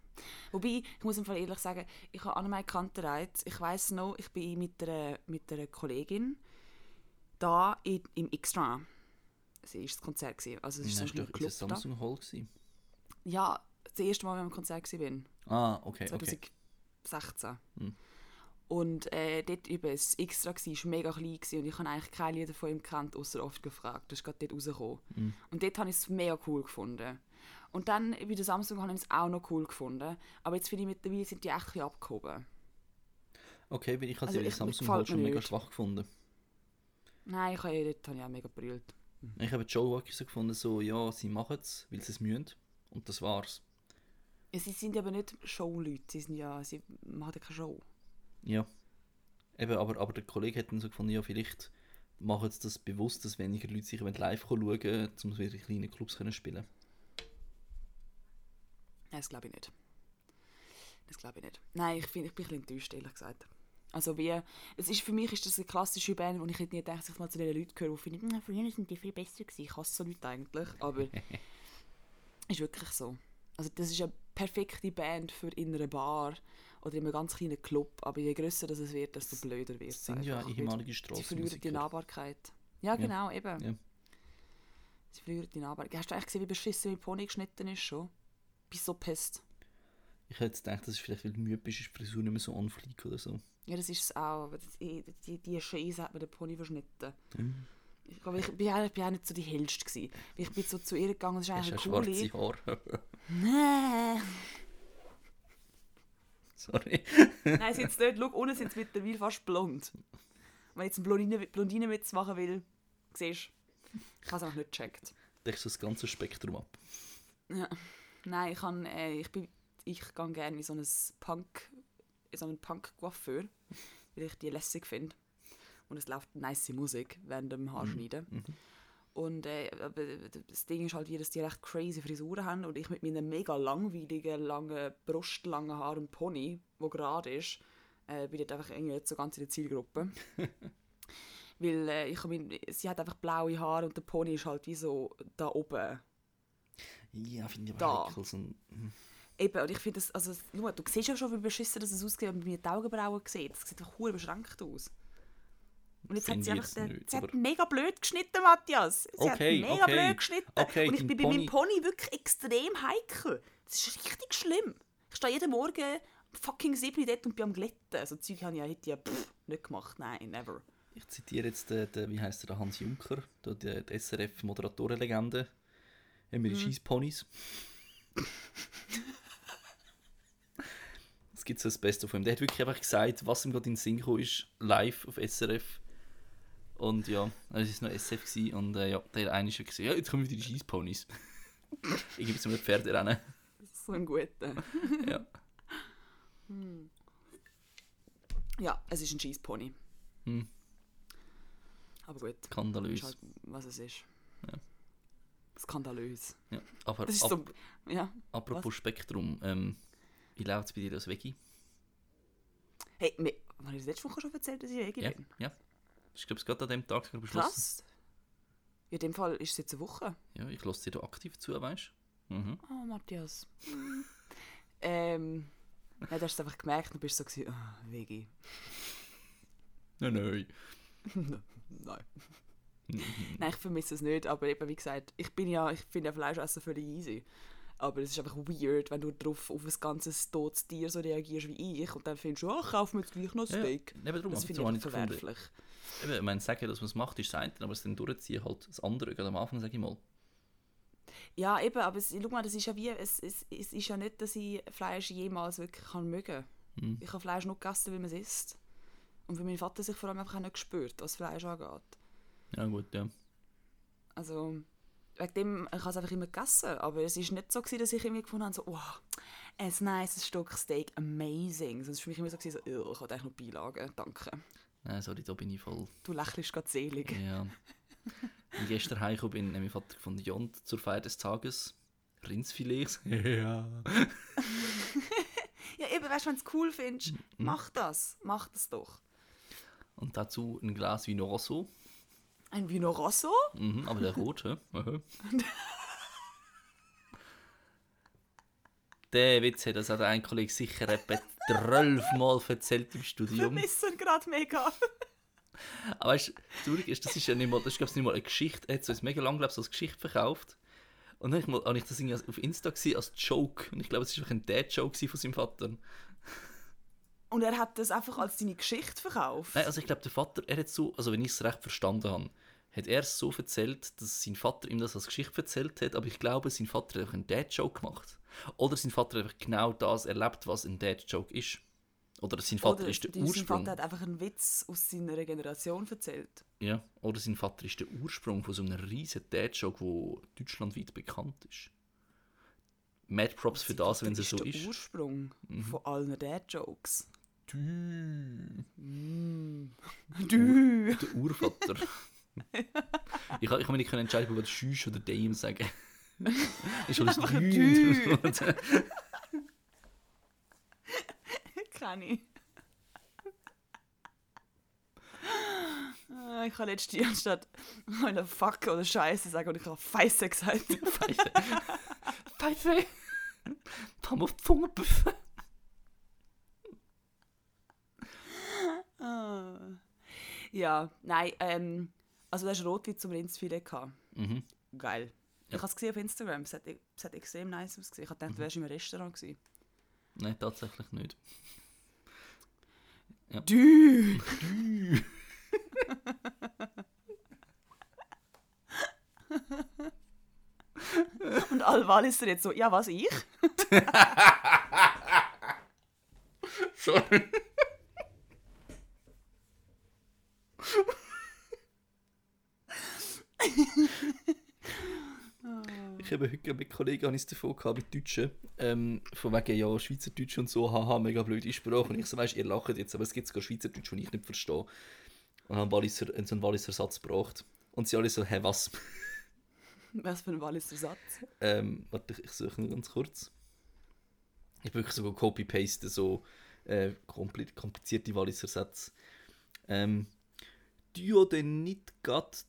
Wobei, ich muss im Fall ehrlich sagen, ich habe Annemai Kantereit, ich weiß noch, ich bin mit einer, mit einer Kollegin da in, im Extra. Sie war das Konzert. Gewesen. Also es ist Nein, so ist ein Club da. Samsung Hall gewesen? Ja, das erste Mal, wenn ich am Konzert war. Ah, okay, okay. 2016. Hm. Und äh, dort über das Extra war, war mega klein gewesen, und ich habe eigentlich keine Lieder von ihm gekannt, außer oft gefragt. Das ist gerade dort rausgekommen. Hm. Und dort habe ich es mega cool gefunden. Und dann bei der Samsung habe ich es auch noch cool gefunden. Aber jetzt finde ich mittlerweile sind die echt abgehoben. Okay, weil ich habe Also ich- Samsung Hall schon mega schwach gefunden. Nein, ich habe, dort habe ich auch mega brüllt. Ich habe Joe Walker so gefunden, so, ja, sie machen es, weil sie es müssen. Und das war's. Ja, sie sind aber nicht Showleute, sie sind ja, sie machen ja keine Show. Ja. Eben, aber, aber der Kollege hat dann so gefunden, ja, vielleicht machen sie das bewusst, dass weniger Leute sich live schauen wollen, um es wieder in kleinen Clubs können spielen Nein, das glaube ich nicht. Das glaube ich nicht. Nein, ich, find, ich bin ein bisschen enttäuscht, ehrlich gesagt. Also wie, es ist, für mich ist das eine klassische Band, wo ich hätte nie gedacht, dass ich mal zu den Leuten gehöre, die finden, «Na, früher sind die viel besser gewesen. Ich hasse so Leute eigentlich, aber ist wirklich so. Also das ist eine perfekte Band für in einer Bar oder in einem ganz kleinen Club, aber je grösser das es wird, desto blöder wird es sind ja ehemalige Sie verlieren die. Nahbarkeit. Ja, genau, eben. Ja. Sie verlieren die Nahbarkeit. Hast du eigentlich gesehen, wie beschissen mein Pony geschnitten ist schon? Bin so pisst. Ich hätte gedacht, das ist vielleicht, weil du müde bist, ist die Frisur nicht mehr so on fleek oder so. Ja, das ist es auch, aber ich- die, die Scheiße hat mir den Pony verschnitten. Mhm. Ich, glaube, ich bin, auch- ich bin auch nicht so die hellste gewesen. Ich bin so zu ihr gegangen, das ist Hast eigentlich du eine schwarze coole. Haare? Nein, Sorry. nein, sind es nicht. Schau, unten sind sie mittlerweile fast blond. Wenn ich jetzt einen Blondine, Blondinenwitz machen will, siehst du, ich habe es einfach nicht gecheckt. Deckst du das ganze Spektrum ab. Ja. Nein, ich, kann, äh, ich, bin, ich gehe gerne in so ein Punk, in so einen Punk-Coiffeur, weil ich die lässig finde. Und es läuft nice Musik während dem Haarschneiden. Mhm. Und äh, das Ding ist halt, wie, dass die recht crazy Frisuren haben und ich mit meinen mega langweiligen, langen, brustlangen Haaren und Pony, wo gerade ist, äh, bin ich einfach irgendwie nicht so ganz in der Zielgruppe. Weil äh, ich mein, sie hat einfach blaue Haare und der Pony ist halt wie so da oben. Ja, finde ich aber heikel. So ein, Eben, und ich finde das, also, schau, du siehst ja schon, wie beschissen das aussieht, wenn man mir die Augenbrauen sieht. Das sieht einfach hure beschränkt aus. Und jetzt hat sie einfach, den, nicht, sie hat mega blöd geschnitten, Matthias. Sie Okay, hat mega okay. blöd geschnitten. Okay, und ich bin bei meinem Pony- wirklich extrem heikel. Das ist richtig schlimm. Ich stehe jeden Morgen fucking 7 dort und bin am Glätten. So Zeug habe ich ja, hätte ich ja pff, nicht gemacht. Nein, never. ich zitiere jetzt den, den, wie heißt der, Hans Juncker, der, die, die SRF-Moderatorenlegende. Haben Mhm. wir die Scheissponys. Es gibt so das Beste von ihm. Der hat wirklich einfach gesagt, was ihm gerade in den Sinn gekommen ist, live auf SRF. Und ja, es war noch SF gewesen, und äh, ja, der eine ist gesagt, ja, jetzt kommen wieder die Scheissponys. Irgendwie zum Pferderennen. So ein guter. ja. Ja, es ist ein Scheisspony. Hm. Aber gut, Skandalös. halt, was es ist. Ja. Skandalös. Ja. Aber Das ist ab, so, ja. apropos Spektrum, ähm, wie läuft es bei dir als Veggie? Hey, mir, habe ich das letzte Woche schon erzählt, dass ich Veggie Ja, bin? ja. Ich glaube, es gerade an dem Tag gerade beschlossen. Krass. In dem Fall ist es jetzt eine Woche. Ja, ich lasse dir da aktiv zu, weißt du? Mhm. Oh, Matthias. ähm, ja, du hast es einfach gemerkt und bist so gewesen, ah, Veggie. Nein, nein. Nein. Nein, ich vermisse es nicht, aber eben wie gesagt, ich bin ja, ich finde ja Fleischessen völlig easy. Aber es ist einfach weird, wenn du drauf auf ein ganzes totes Tier so reagierst wie ich und dann findest du, ach, kauf mir jetzt gleich noch Ja, Steak. Eben darum, das finde ich habe ich gefunden. Eben, ich meine, sagen, dass man es macht, ist das eine, aber es dann durchziehen halt das andere. Gerade am Anfang sage ich mal. Ja, eben, aber es, schau mal, das ist ja wie, es, es, es ist ja nicht, dass ich Fleisch jemals wirklich kann mögen Hm. Ich habe Fleisch nur gegessen, weil man es isst. Und weil mein Vater sich vor allem einfach auch nicht gespürt, was Fleisch angeht. Ja, gut, ja. Also, wegen dem, ich habe es einfach immer gegessen. Aber es war nicht so, gewesen, dass ich irgendwie gefunden habe, so, wow, ein nice Stück Steak, amazing. Sonst war für mich immer so, gewesen, so «Ugh, ich habe eigentlich noch Beilagen, danke. Nein, sorry, da bin ich voll. Du lächelst gerade selig. Ja. Ich gestern heimgekommen bin, hat mein Vater gefunden, ja, und zur Feier des Tages Rindsfilet. ja. Ja, eben, weißt du, wenn du es cool findest, Mhm. mach das. Mach das doch. Und dazu ein Glas Vino Rosso. Ein Vino Rosso? Mhm, aber der rot, hä? Aha. Der Witz hat das hat ein Kollege sicher etwa zwölfmal erzählt im Wir Studium. missen gerade mega. Aber weißt du, ist, das ist ja nicht mal, das ist, glaub ich, nicht mal eine Geschichte. Er hat so ein mega lang, glaub ich, als Geschichte verkauft. Und dann habe ich, mal, habe ich das irgendwie auf Insta gesehen als Joke. Und ich glaube, es war einfach ein Dad-Joke von seinem Vater. Und er hat das einfach als seine Geschichte verkauft. Nein, also ich glaube, der Vater, er hat so, also wenn ich es recht verstanden habe, hat er es so erzählt, dass sein Vater ihm das als Geschichte erzählt hat, aber ich glaube, sein Vater hat einfach einen Dad-Joke gemacht. Oder sein Vater hat einfach genau das erlebt, was ein Dad-Joke ist. Oder sein Vater Oder ist der sein Ursprung. Vater hat einfach einen Witz aus seiner Generation erzählt. Ja, oder sein Vater ist der Ursprung von so einem riesen Dad-Joke, der deutschlandweit bekannt ist. Mad Props für Sein das, wenn es so der ist. Mhm. Ursprung von allen Dad-Jokes. Du. Du! Der Urvater. ich, ich kann mich nicht entscheiden, ob ich Schüsch oder Dame sagen. Ist alles Dü. Kenn ich. Ich habe letztens anstatt eine Fuck oder Scheiße sagen und ich habe Feisse gesagt. Pfeife. Pam auf die Zungenbüffe. Ah. Ja, nein, ähm, also das ist Rotwein zum Rindsfilet. Mhm. Geil. Ja. Ich habe es gesehen auf Instagram, es hat, es hat extrem nice ausgesehen. Ich habe gedacht, du wärst im Restaurant gewesen. Nein, tatsächlich nicht. Du! Und alle Walliser jetzt so, ja, was, ich? Sorry. Ich habe heute mit Kollegen habe davon gehabt, mit Deutschen, ähm, von wegen ja Schweizerdeutsch und so, haha, mega blöde Sprache. Und ich so, weißt ihr lacht jetzt, aber es gibt sogar Schweizerdeutsch, das ich nicht verstehe. Und haben Walliser, so einen Walliser Satz gebracht. Und sie alle so, hä, was? Was für ein Walliser Satz? Ähm, warte, ich, suche nur ganz kurz. Ich habe wirklich so copy-paste, so äh, kompli- komplizierte Walliser Sätze. Ähm, du denn nicht grad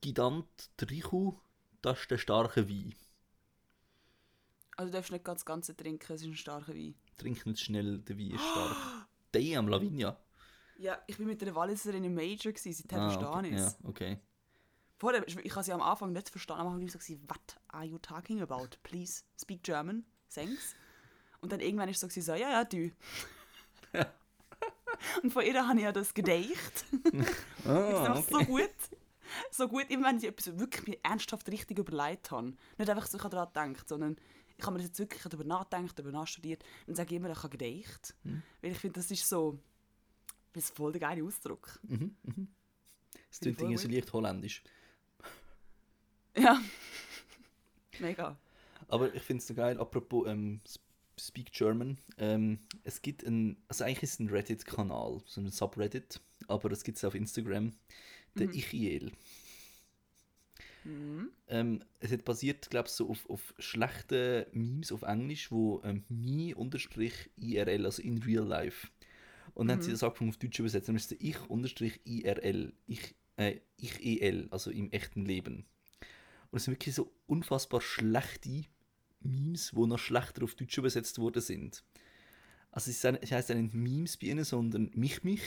Gidant Trichu, das ist der starke Wein. Also du darfst nicht ganz das Ganze trinken, es ist ein starker Wein. Trink nicht schnell, der Wein ist stark. Damn, Lavinia. Ja, ich bin mit einer Walliserin im Major, gewesen, seitdem Ah, verstehe okay. es. Ja, okay. Vorher, ich, ich habe sie am Anfang nicht verstanden, am Anfang war ich so, what are you talking about? Please speak German, thanks. Und dann irgendwann ist so, gewesen, so ja, ja, du. Und von ihr habe ich ja das gedeicht. Ah, Das ist so gut. So gut, immer wenn ich etwas wirklich mir ernsthaft richtig überlegt habe. Nicht einfach so ich habe daran gedacht, sondern ich habe mir das jetzt wirklich darüber nachgedacht, darüber nachstudiert und sage immer, ich habe gedeicht. Hm. Weil ich finde, das ist so, das ist voll der geile Ausdruck. Mhm, mhm. Klingt irgendwie so leicht holländisch. Ja. Mega. Aber ich finde es so geil, apropos ähm, Sp- Speak German. Ähm, es gibt ein, also eigentlich ist es ein Reddit-Kanal, so ein Subreddit, aber es gibt es auf Instagram, der Mhm. Ichiel. Mhm. Ähm, es hat basiert, glaube ich, so auf, auf schlechten Memes auf Englisch, wo ähm, mi-irl, also in real life. Und dann haben sie Mhm. das angefangen auf Deutsch übersetzt. Dann ist es ich unterstrich IRL, ich, äh, ich EL, also im echten Leben. Und es sind wirklich so unfassbar schlechte Memes, die noch schlechter auf Deutsch übersetzt worden sind. Also es, ist, es heisst nicht Memes bei ihnen, sondern mich mich.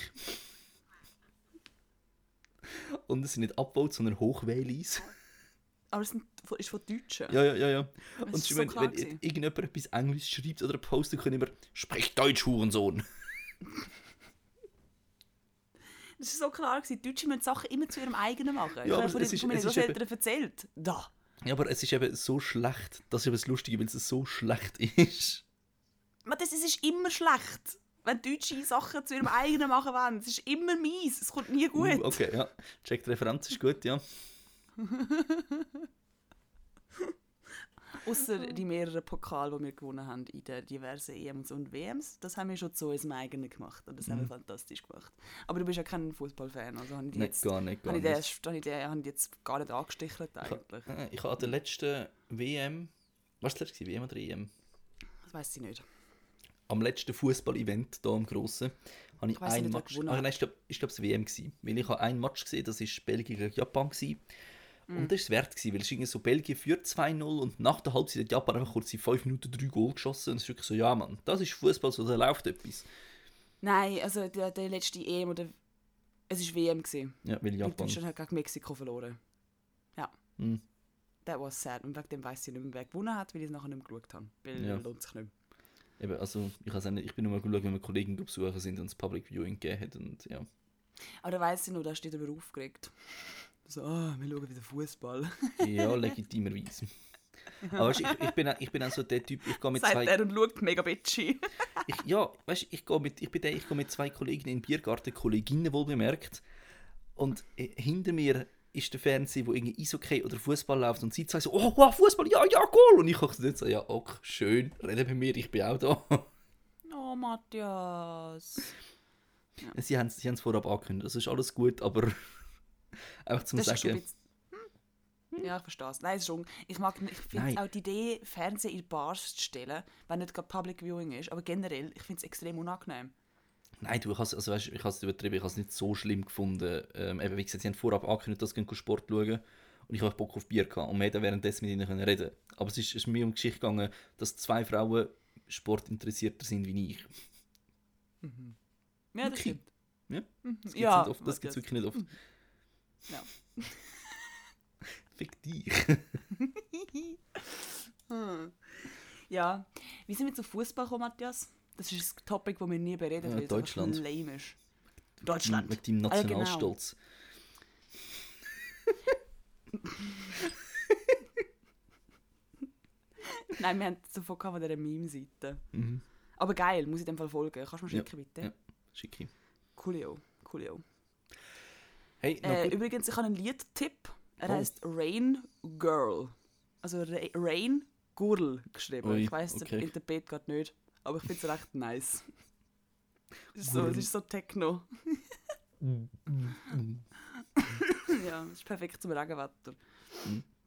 Und es sind nicht Upvotes, sondern Hochwählis. Aber es ist von Deutschen. Ja, ja, ja, ja. Und ist so wenn, klar wenn irgendjemand etwas Englisch schreibt oder postet, können immer Sprech Deutsch, Hurensohn. Das ist so klar gewesen. Die Deutschen müssen Sachen immer zu ihrem eigenen machen. Ja, ich aber von, es ist- von meinen Großeltern erzählt. Da. Ja, aber es ist eben so schlecht. Das ist eben das Lustige, weil es so schlecht ist. Man, das, es ist immer schlecht. Wenn Deutsche Sachen zu ihrem eigenen machen wollen. Es ist immer mies. Es kommt nie gut. Uh, okay, ja. Check, die Referenz ist gut, ja. Außer die mehreren Pokale, die wir gewonnen haben in den diversen EMs und WMs. Das haben wir schon zu unserem eigenen gemacht. Und das haben wir fantastisch gemacht. Aber du bist ja kein Fußballfan. Also habe ich, die Nein, jetzt, gar nicht, gar habe ich, den, nicht. habe ich, den, habe ich jetzt gar nicht angestichelt eigentlich. Äh, Ich habe an der letzten WM, was war das letzte WM oder EM? Das weiß ich nicht. Am letzten Fußball-Event hier im Grossen habe ich, Ich weiss ein nicht, wer Match. Ah, nein, ich glaube, ich glaube, es WM gewesen. Weil ich habe ein Match gesehen, das ist Belgien gegen Japan gewesen. Mhm. Und das war es wert, gewesen, weil es irgendwie so Belgien führt 2-0 und nach der Halbzeit hat Japan einfach kurz in 5 Minuten 3 Goal geschossen und es ist wirklich so, ja Mann, das ist Fußball, so da läuft etwas. Nein, also der, der letzte EM oder es war WM. Gewesen. Ja, weil Und Japan. Deutschland hat gegen Mexiko verloren. Ja. Hm. That was sad. Und wegen dem weiss ich nicht mehr, wer gewonnen hat, weil ich es nachher nicht mehr geschaut habe. Weil ja. lohnt sich nicht mehr. Eben, also ich, auch nicht, ich bin nur mal geschaut, wenn wir Kollegen besuchen sind und es Public Viewing gegeben hat und ja. Aber da weiss ich noch, da steht darüber aufgeregt. So, ah, wir schauen wieder Fußball. Ja, legitimerweise. Aber weißt, ich, ich, bin, auch- ich bin auch so der Typ, ich gehe mit Sagt zwei... er und schaut mega bitchy. Ich, ja, weißt, ich, gehe mit, ich bin der, ich gehe mit zwei Kolleginnen in den Biergarten, Kolleginnen wohl bemerkt. Und äh, hinter mir ist der Fernseher, wo irgendwie Eishockey oder Fußball läuft und sie zwei so, oh, wow, Fußball, ja, ja, cool. Und ich gucke so, so ja, ok, schön, rede bei mir, ich bin auch da. Oh, Matthias. sie haben sie es vorab angekündigt, das ist alles gut, aber einfach zum Das Sagen, bisschen... Hm. Ja, ich verstehe es. Nein, es ist schon... Ich, mag, ich finde auch die Idee, Fernsehen in Bars zu stellen, wenn nicht gerade Public Viewing ist, aber generell, ich finde es extrem unangenehm. Nein, du, ich has, also, weißt, ich habe es übertrieben, ich habe es nicht so schlimm gefunden. Ähm, eben, wie gesagt, sie haben vorab angekündigt, dass sie Sport schauen und ich habe Bock auf Bier gehabt und wir hätten währenddessen mit ihnen können reden Aber es ist, ist mir um die Geschichte gegangen, dass zwei Frauen sportinteressierter sind wie ich. Ja, das stimmt. Ja, Das gibt Ja, nicht oft. Das gibt's wirklich nicht oft. Ja. Fick dich. Ja. Wie sind wir zu Fußball gekommen, Matthias? Das ist ein Topic, das wir nie bereden, Ja, weil es Deutschland. lame ist. Deutschland. Mit deinem Ah, ja, genau. Nationalstolz. Nein, wir haben es davon gehabt von dieser Meme-Seite. Mhm. Aber geil, muss ich dem Fall folgen. Kannst du mir Ja, schicken, bitte? ja. Schicki. Coolio. Coolio. Hey, Äh, übrigens, ich habe einen Liedtipp. Er Oh. heißt Rain Girl. Also Ra Rain Gurl geschrieben. Ui, ich weiß, okay. der Interpret gerade nicht. Aber ich finde es recht nice. Es ist so, es ist so Techno. ja, es ist perfekt zum Regenwetter.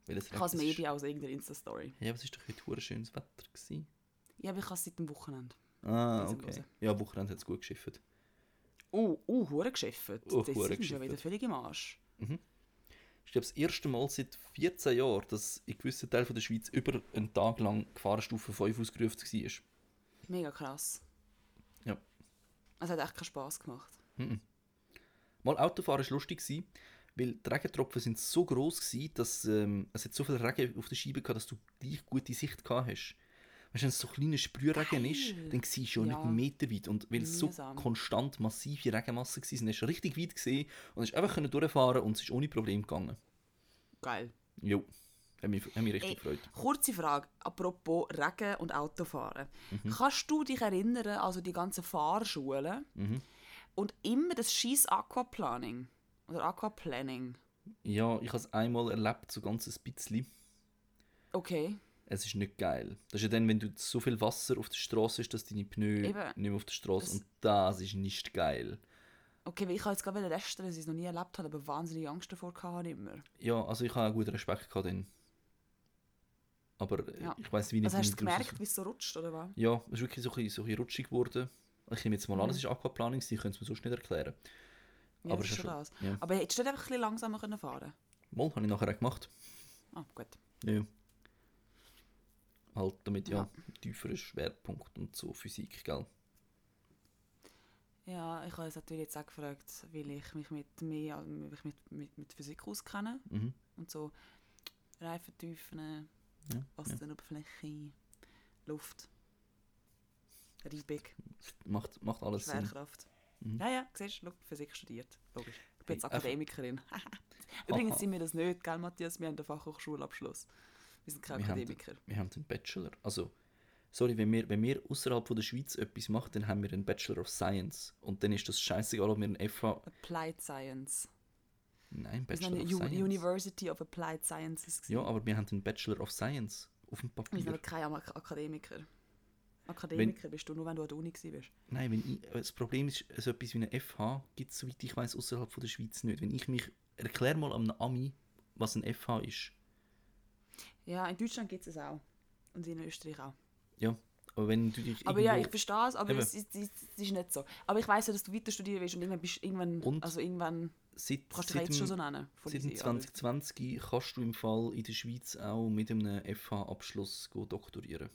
Welches Ich habe es ist- maybe aus irgendeiner Insta-Story. Ja, aber es war doch heute hure schönes Wetter. Gewesen. Ja, aber ich habe es seit dem Wochenende. Ah, okay. Ja, Wochenende hat es gut geschifft. Uh, uh, hure geschäffet. Oh, das ist schon wieder völlig im Arsch. Ich glaube, das erste Mal seit 14 Jahren, dass in gewissen Teilen der Schweiz über einen Tag lang Gefahrenstufe 5 ausgerufen war. Mega krass. Ja. Es hat echt keinen Spass gemacht. Mal Autofahren war lustig, weil die Regentropfen sind so groß waren, dass ähm, es hat so viel Regen auf der Scheibe gehabt, dass du gleich gute Sicht gehabt hast. Weißt du, wenn es so kleiner Sprühregen ist, dann siehst du schon Ja. nicht einen Meter weit. Und weil es so konstant massive Regenmassen waren, hast du richtig weit gesehen und hast einfach durchfahren und es ist ohne Problem gegangen. Geil. Jo, hat mich, hat mich richtig Ey, gefreut. kurze Frage, apropos Regen und Autofahren. Mhm. Kannst du dich erinnern, also die ganzen Fahrschulen Mhm. und immer das scheiß Aquaplaning oder Aquaplaning? Ja, ich habe es einmal erlebt, so ganz ein bisschen. Okay. Es ist nicht geil. Das ist ja dann, wenn du so viel Wasser auf der Straße hast, dass deine Pneu Eben. nicht mehr auf der Straße und das ist nicht geil. Okay, weil ich habe jetzt gerade lästern, dass ich es noch nie erlebt habe, aber wahnsinnig Angst davor hatte immer. Ja, also ich habe auch gut Respekt gehabt dann. Aber äh, Ja. ich weiß wie nicht. Also hast du gemerkt, wie es so rutscht, oder was? Ja, es ist wirklich so ein bisschen, so ein bisschen rutschig geworden. Ich nehme jetzt mal an, Mhm. es ist Aquaplaning, ich könnte es mir sonst nicht erklären. Ja, Aber das es ist schon das. ja. Aber hättest du nicht einfach ein bisschen langsamer können fahren Mal, habe ich nachher auch gemacht. Ah, gut. Ja. Halt damit, ja, Ja. tieferer Schwerpunkt und so, Physik, gell? Ja, ich habe es natürlich jetzt auch gefragt, weil ich mich mit, mehr, ich mit, mit, mit Physik auskenne Mhm. und so Reifentiefen, Ja, Wasseroberfläche, Luft, Reibung, Macht, macht alles Sinn. Schwerkraft. Mhm. Ja, ja, siehst du, Physik studiert. Logisch. Ich bin jetzt Hey, einfach- Akademikerin. Übrigens Aha. sind wir das nicht, gell, Matthias? Wir haben den Fachhochschulabschluss. Wir sind keine Wir haben- Akademiker. Wir haben einen Bachelor. Also, sorry, wenn wir, wenn wir außerhalb von der Schweiz etwas machen, dann haben wir einen Bachelor of Science. Und dann ist das scheißegal, ob wir einen FH. Applied Science. Nein, Bachelor eine of Science. University of Applied Sciences. gewesen. Ja, aber wir haben einen Bachelor of Science auf dem Papier. keine Ak- Akademiker. Akademiker bist du nur, wenn du an der Uni bist. Nein, wenn ich, das Problem ist, so etwas wie eine FH gibt es, soweit ich weiß, außerhalb von der Schweiz nicht. Wenn ich mich. Erklär mal einem Ami, was ein FH ist. Ja, in Deutschland gibt es es auch. Und in Österreich auch. Ja, aber wenn du dich. Aber ja, ich verstehe es, aber es ist, es ist nicht so. Aber ich weiß ja, dass du weiter studieren willst und irgendwann bist irgendwann, Und also irgendwann seit, kannst du seit, jetzt schon so dem, nennen. seit dem easy, aber- 2020 kannst du im Fall in der Schweiz auch mit einem FH-Abschluss doktorieren.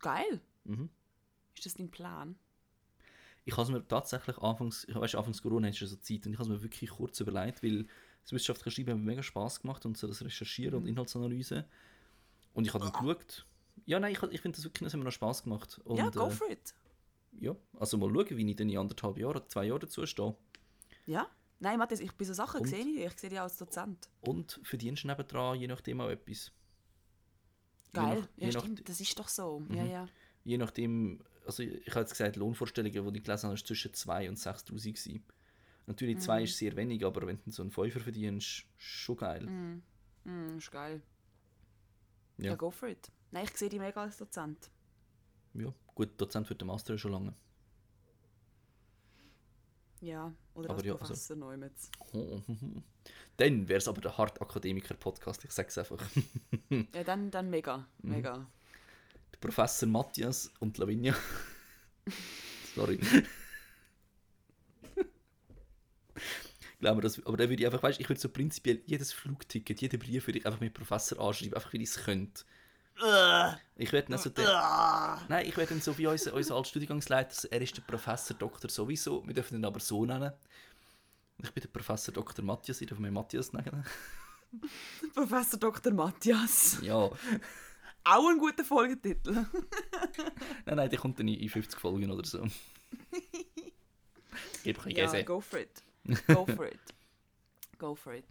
Geil. Mhm. Ist das dein Plan? Ich habe es mir tatsächlich anfangs, ich weiß, anfangs Corona ist ja so Zeit und ich habe es mir wirklich kurz überlegt, weil das wissenschaftliche Schreiben hat mir mega Spaß gemacht und so das Recherchieren und Inhaltsanalyse. Und ich habe dann geschaut. Ja, nein, ich, ich finde das wirklich, das hat mir noch Spaß gemacht. Und, ja, go äh, for it. ja, also mal schauen, wie ich dann in anderthalb Jahren, zwei Jahren dazu stehe. Ja. Nein, Matthias, ich bei so Sachen Und? sehe ich. Ich sehe dich als Dozent. Und verdienst nebendran je nachdem auch etwas. Geil. nach- ja, nach- stimmt. Das ist doch so. Ja, Mhm. ja. Je nachdem, also ich habe jetzt gesagt, Lohnvorstellungen, die ich gelesen habe, ist zwischen 2 und 6'000 gewesen. Natürlich 2 Mhm. ist sehr wenig, aber wenn du so einen Fünfer verdienst, schon geil. Mm, mm, ist geil. Ja. Ja. go for it. Nein, ich sehe dich mega als Dozent. Ja, gut, Dozent für den Master schon lange. Ja, oder Aber als ja, also- Professor Neumetz. Dann wäre es aber der Hart-Akademiker-Podcast, ich sage es einfach. Ja, dann, dann mega. Mhm. Mega. Der Professor Matthias und Lavinia. Sorry. Das, aber dann würde ich einfach, weißt, ich würde so prinzipiell jedes Flugticket, jeden Brief würde ich einfach mit Professor anschreiben, einfach weil ich es könnte. Ich werde so den, Nein, ich werde so wie unser, unser alter Studiengangsleiter, er ist der Professor Doktor sowieso, wir dürfen ihn aber so nennen. Ich bin der Professor Dr. Matthias, ich darf mich Matthias nennen. Professor Dr. Matthias. Ja, auch ein guter Folgetitel. Nein, nein, der kommt dann in in 50 Folgen oder so. Gib ein ja, Käse. go for it. Go for it. Go for it.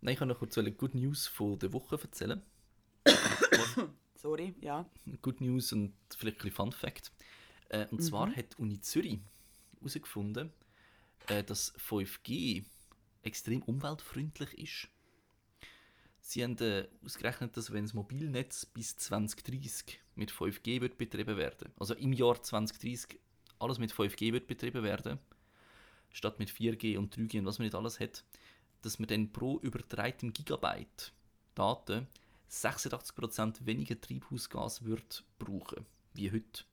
Nein, ich kann noch kurz eine Good News von der Woche erzählen. Sorry, ja. Good News und vielleicht ein Fun Fact. Äh, und zwar hat die Uni Zürich herausgefunden, äh, dass 5G extrem umweltfreundlich ist. Sie haben äh, ausgerechnet, dass wenn das Mobilnetz bis 2030 mit 5G wird betrieben werden, also im Jahr 2030 alles mit 5G wird betrieben werden, statt mit 4G und 3G und was man nicht alles hat, dass man dann pro übertragenem Gigabyte Daten 86% weniger Treibhausgas wird brauchen wie heute.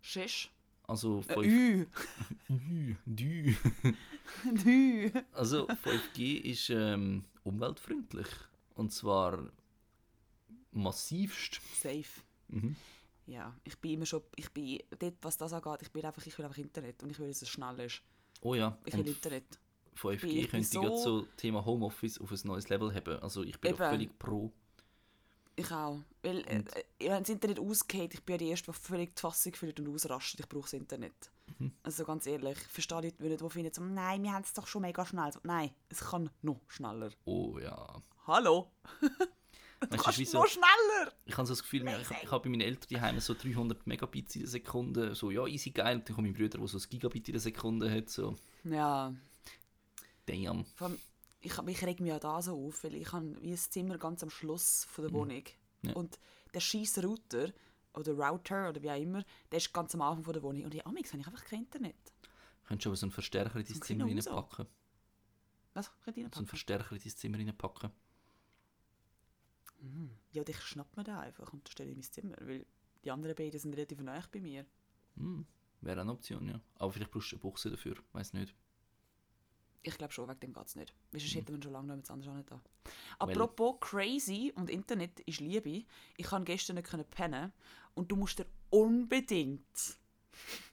Schisch. Also Äh, 5 Ü. Ü, dü. Ü. Also 5G ist ähm, umweltfreundlich und zwar massivst. Safe. Mhm. Ja, ich bin immer schon, ich bin, dort, was das angeht, ich bin einfach, ich will einfach Internet und ich will, dass es schnell ist. Oh ja, Ich will und Internet. 5G ich bin könnte so- so Thema Homeoffice auf ein neues Level haben. Also ich bin auch Eben. völlig pro. Ich auch. Weil, äh, äh, wenn das Internet ausgeht, ich bin ja die Erste, die völlig die Fassung fühlt und ausrastet. Ich brauche das Internet. Mhm. Also ganz ehrlich, ich verstehe Leute, die nicht, die finden so, nein, wir haben es doch schon mega schnell. So, nein, es kann noch schneller. Oh ja. Hallo? Weißt du, kannst wie so, noch schneller! ich habe so das Gefühl, ich, ich habe bei meinen Eltern daheim so 300 Megabits in der Sekunde. So, ja, easy geil. Und dann kommt mein Bruder, der so ein Gigabit in der Sekunde hat. So, Ja, damn. allem, ich, ich reg mich ja da so auf, weil ich habe wie ein Zimmer ganz am Schluss von der Wohnung. Ja. Und der scheiß Router, oder Router, oder wie auch immer, der ist ganz am Anfang von der Wohnung. Und ja, amix habe ich einfach kein Internet. Könntest du aber so einen Verstärker in dein Zimmer reinpacken? Was? Kann ich So einen reinpacken? Verstärker in dein Zimmer reinpacken? Ja, und ich schnapp mir den einfach und stelle in mein Zimmer, weil die anderen beiden sind relativ nah bei mir. Hm, wäre eine Option, ja. Aber vielleicht brauchst du eine Buchse dafür, weiß nicht. Ich glaube schon, wegen dem geht es nicht. Sonst Mhm. hätten wir schon lange noch mit anderes nicht da. Apropos crazy und Internet ist Liebe. Ich kann gestern nicht können pennen und du musst dir unbedingt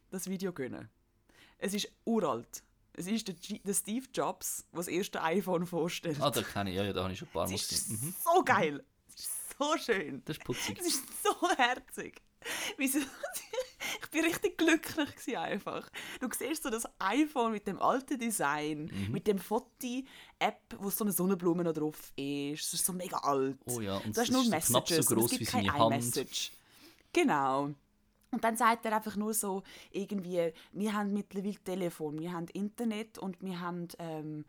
das Video gönnen. Es ist uralt. Es ist der, G der Steve Jobs, der das erste iPhone vorstellt. Ah, da kenne ich, ja, da habe ich schon ein paar Mal es ist gesehen. Mhm. so geil. Es ist so schön. Das ist putzig. Es ist so herzig. Wieso- bin richtig glücklich gewesen einfach. Du siehst so das iPhone mit dem alten Design, Mhm. mit dem Foti-App, wo so eine Blume noch drauf ist. Es ist so mega alt. Oh ja, und du hast nur ist so knapp Messages so es wie seine Hand. iMessage. Genau. Und dann sagt er einfach nur so, irgendwie, wir haben mittlerweile Telefon, wir haben Internet und wir haben ähm,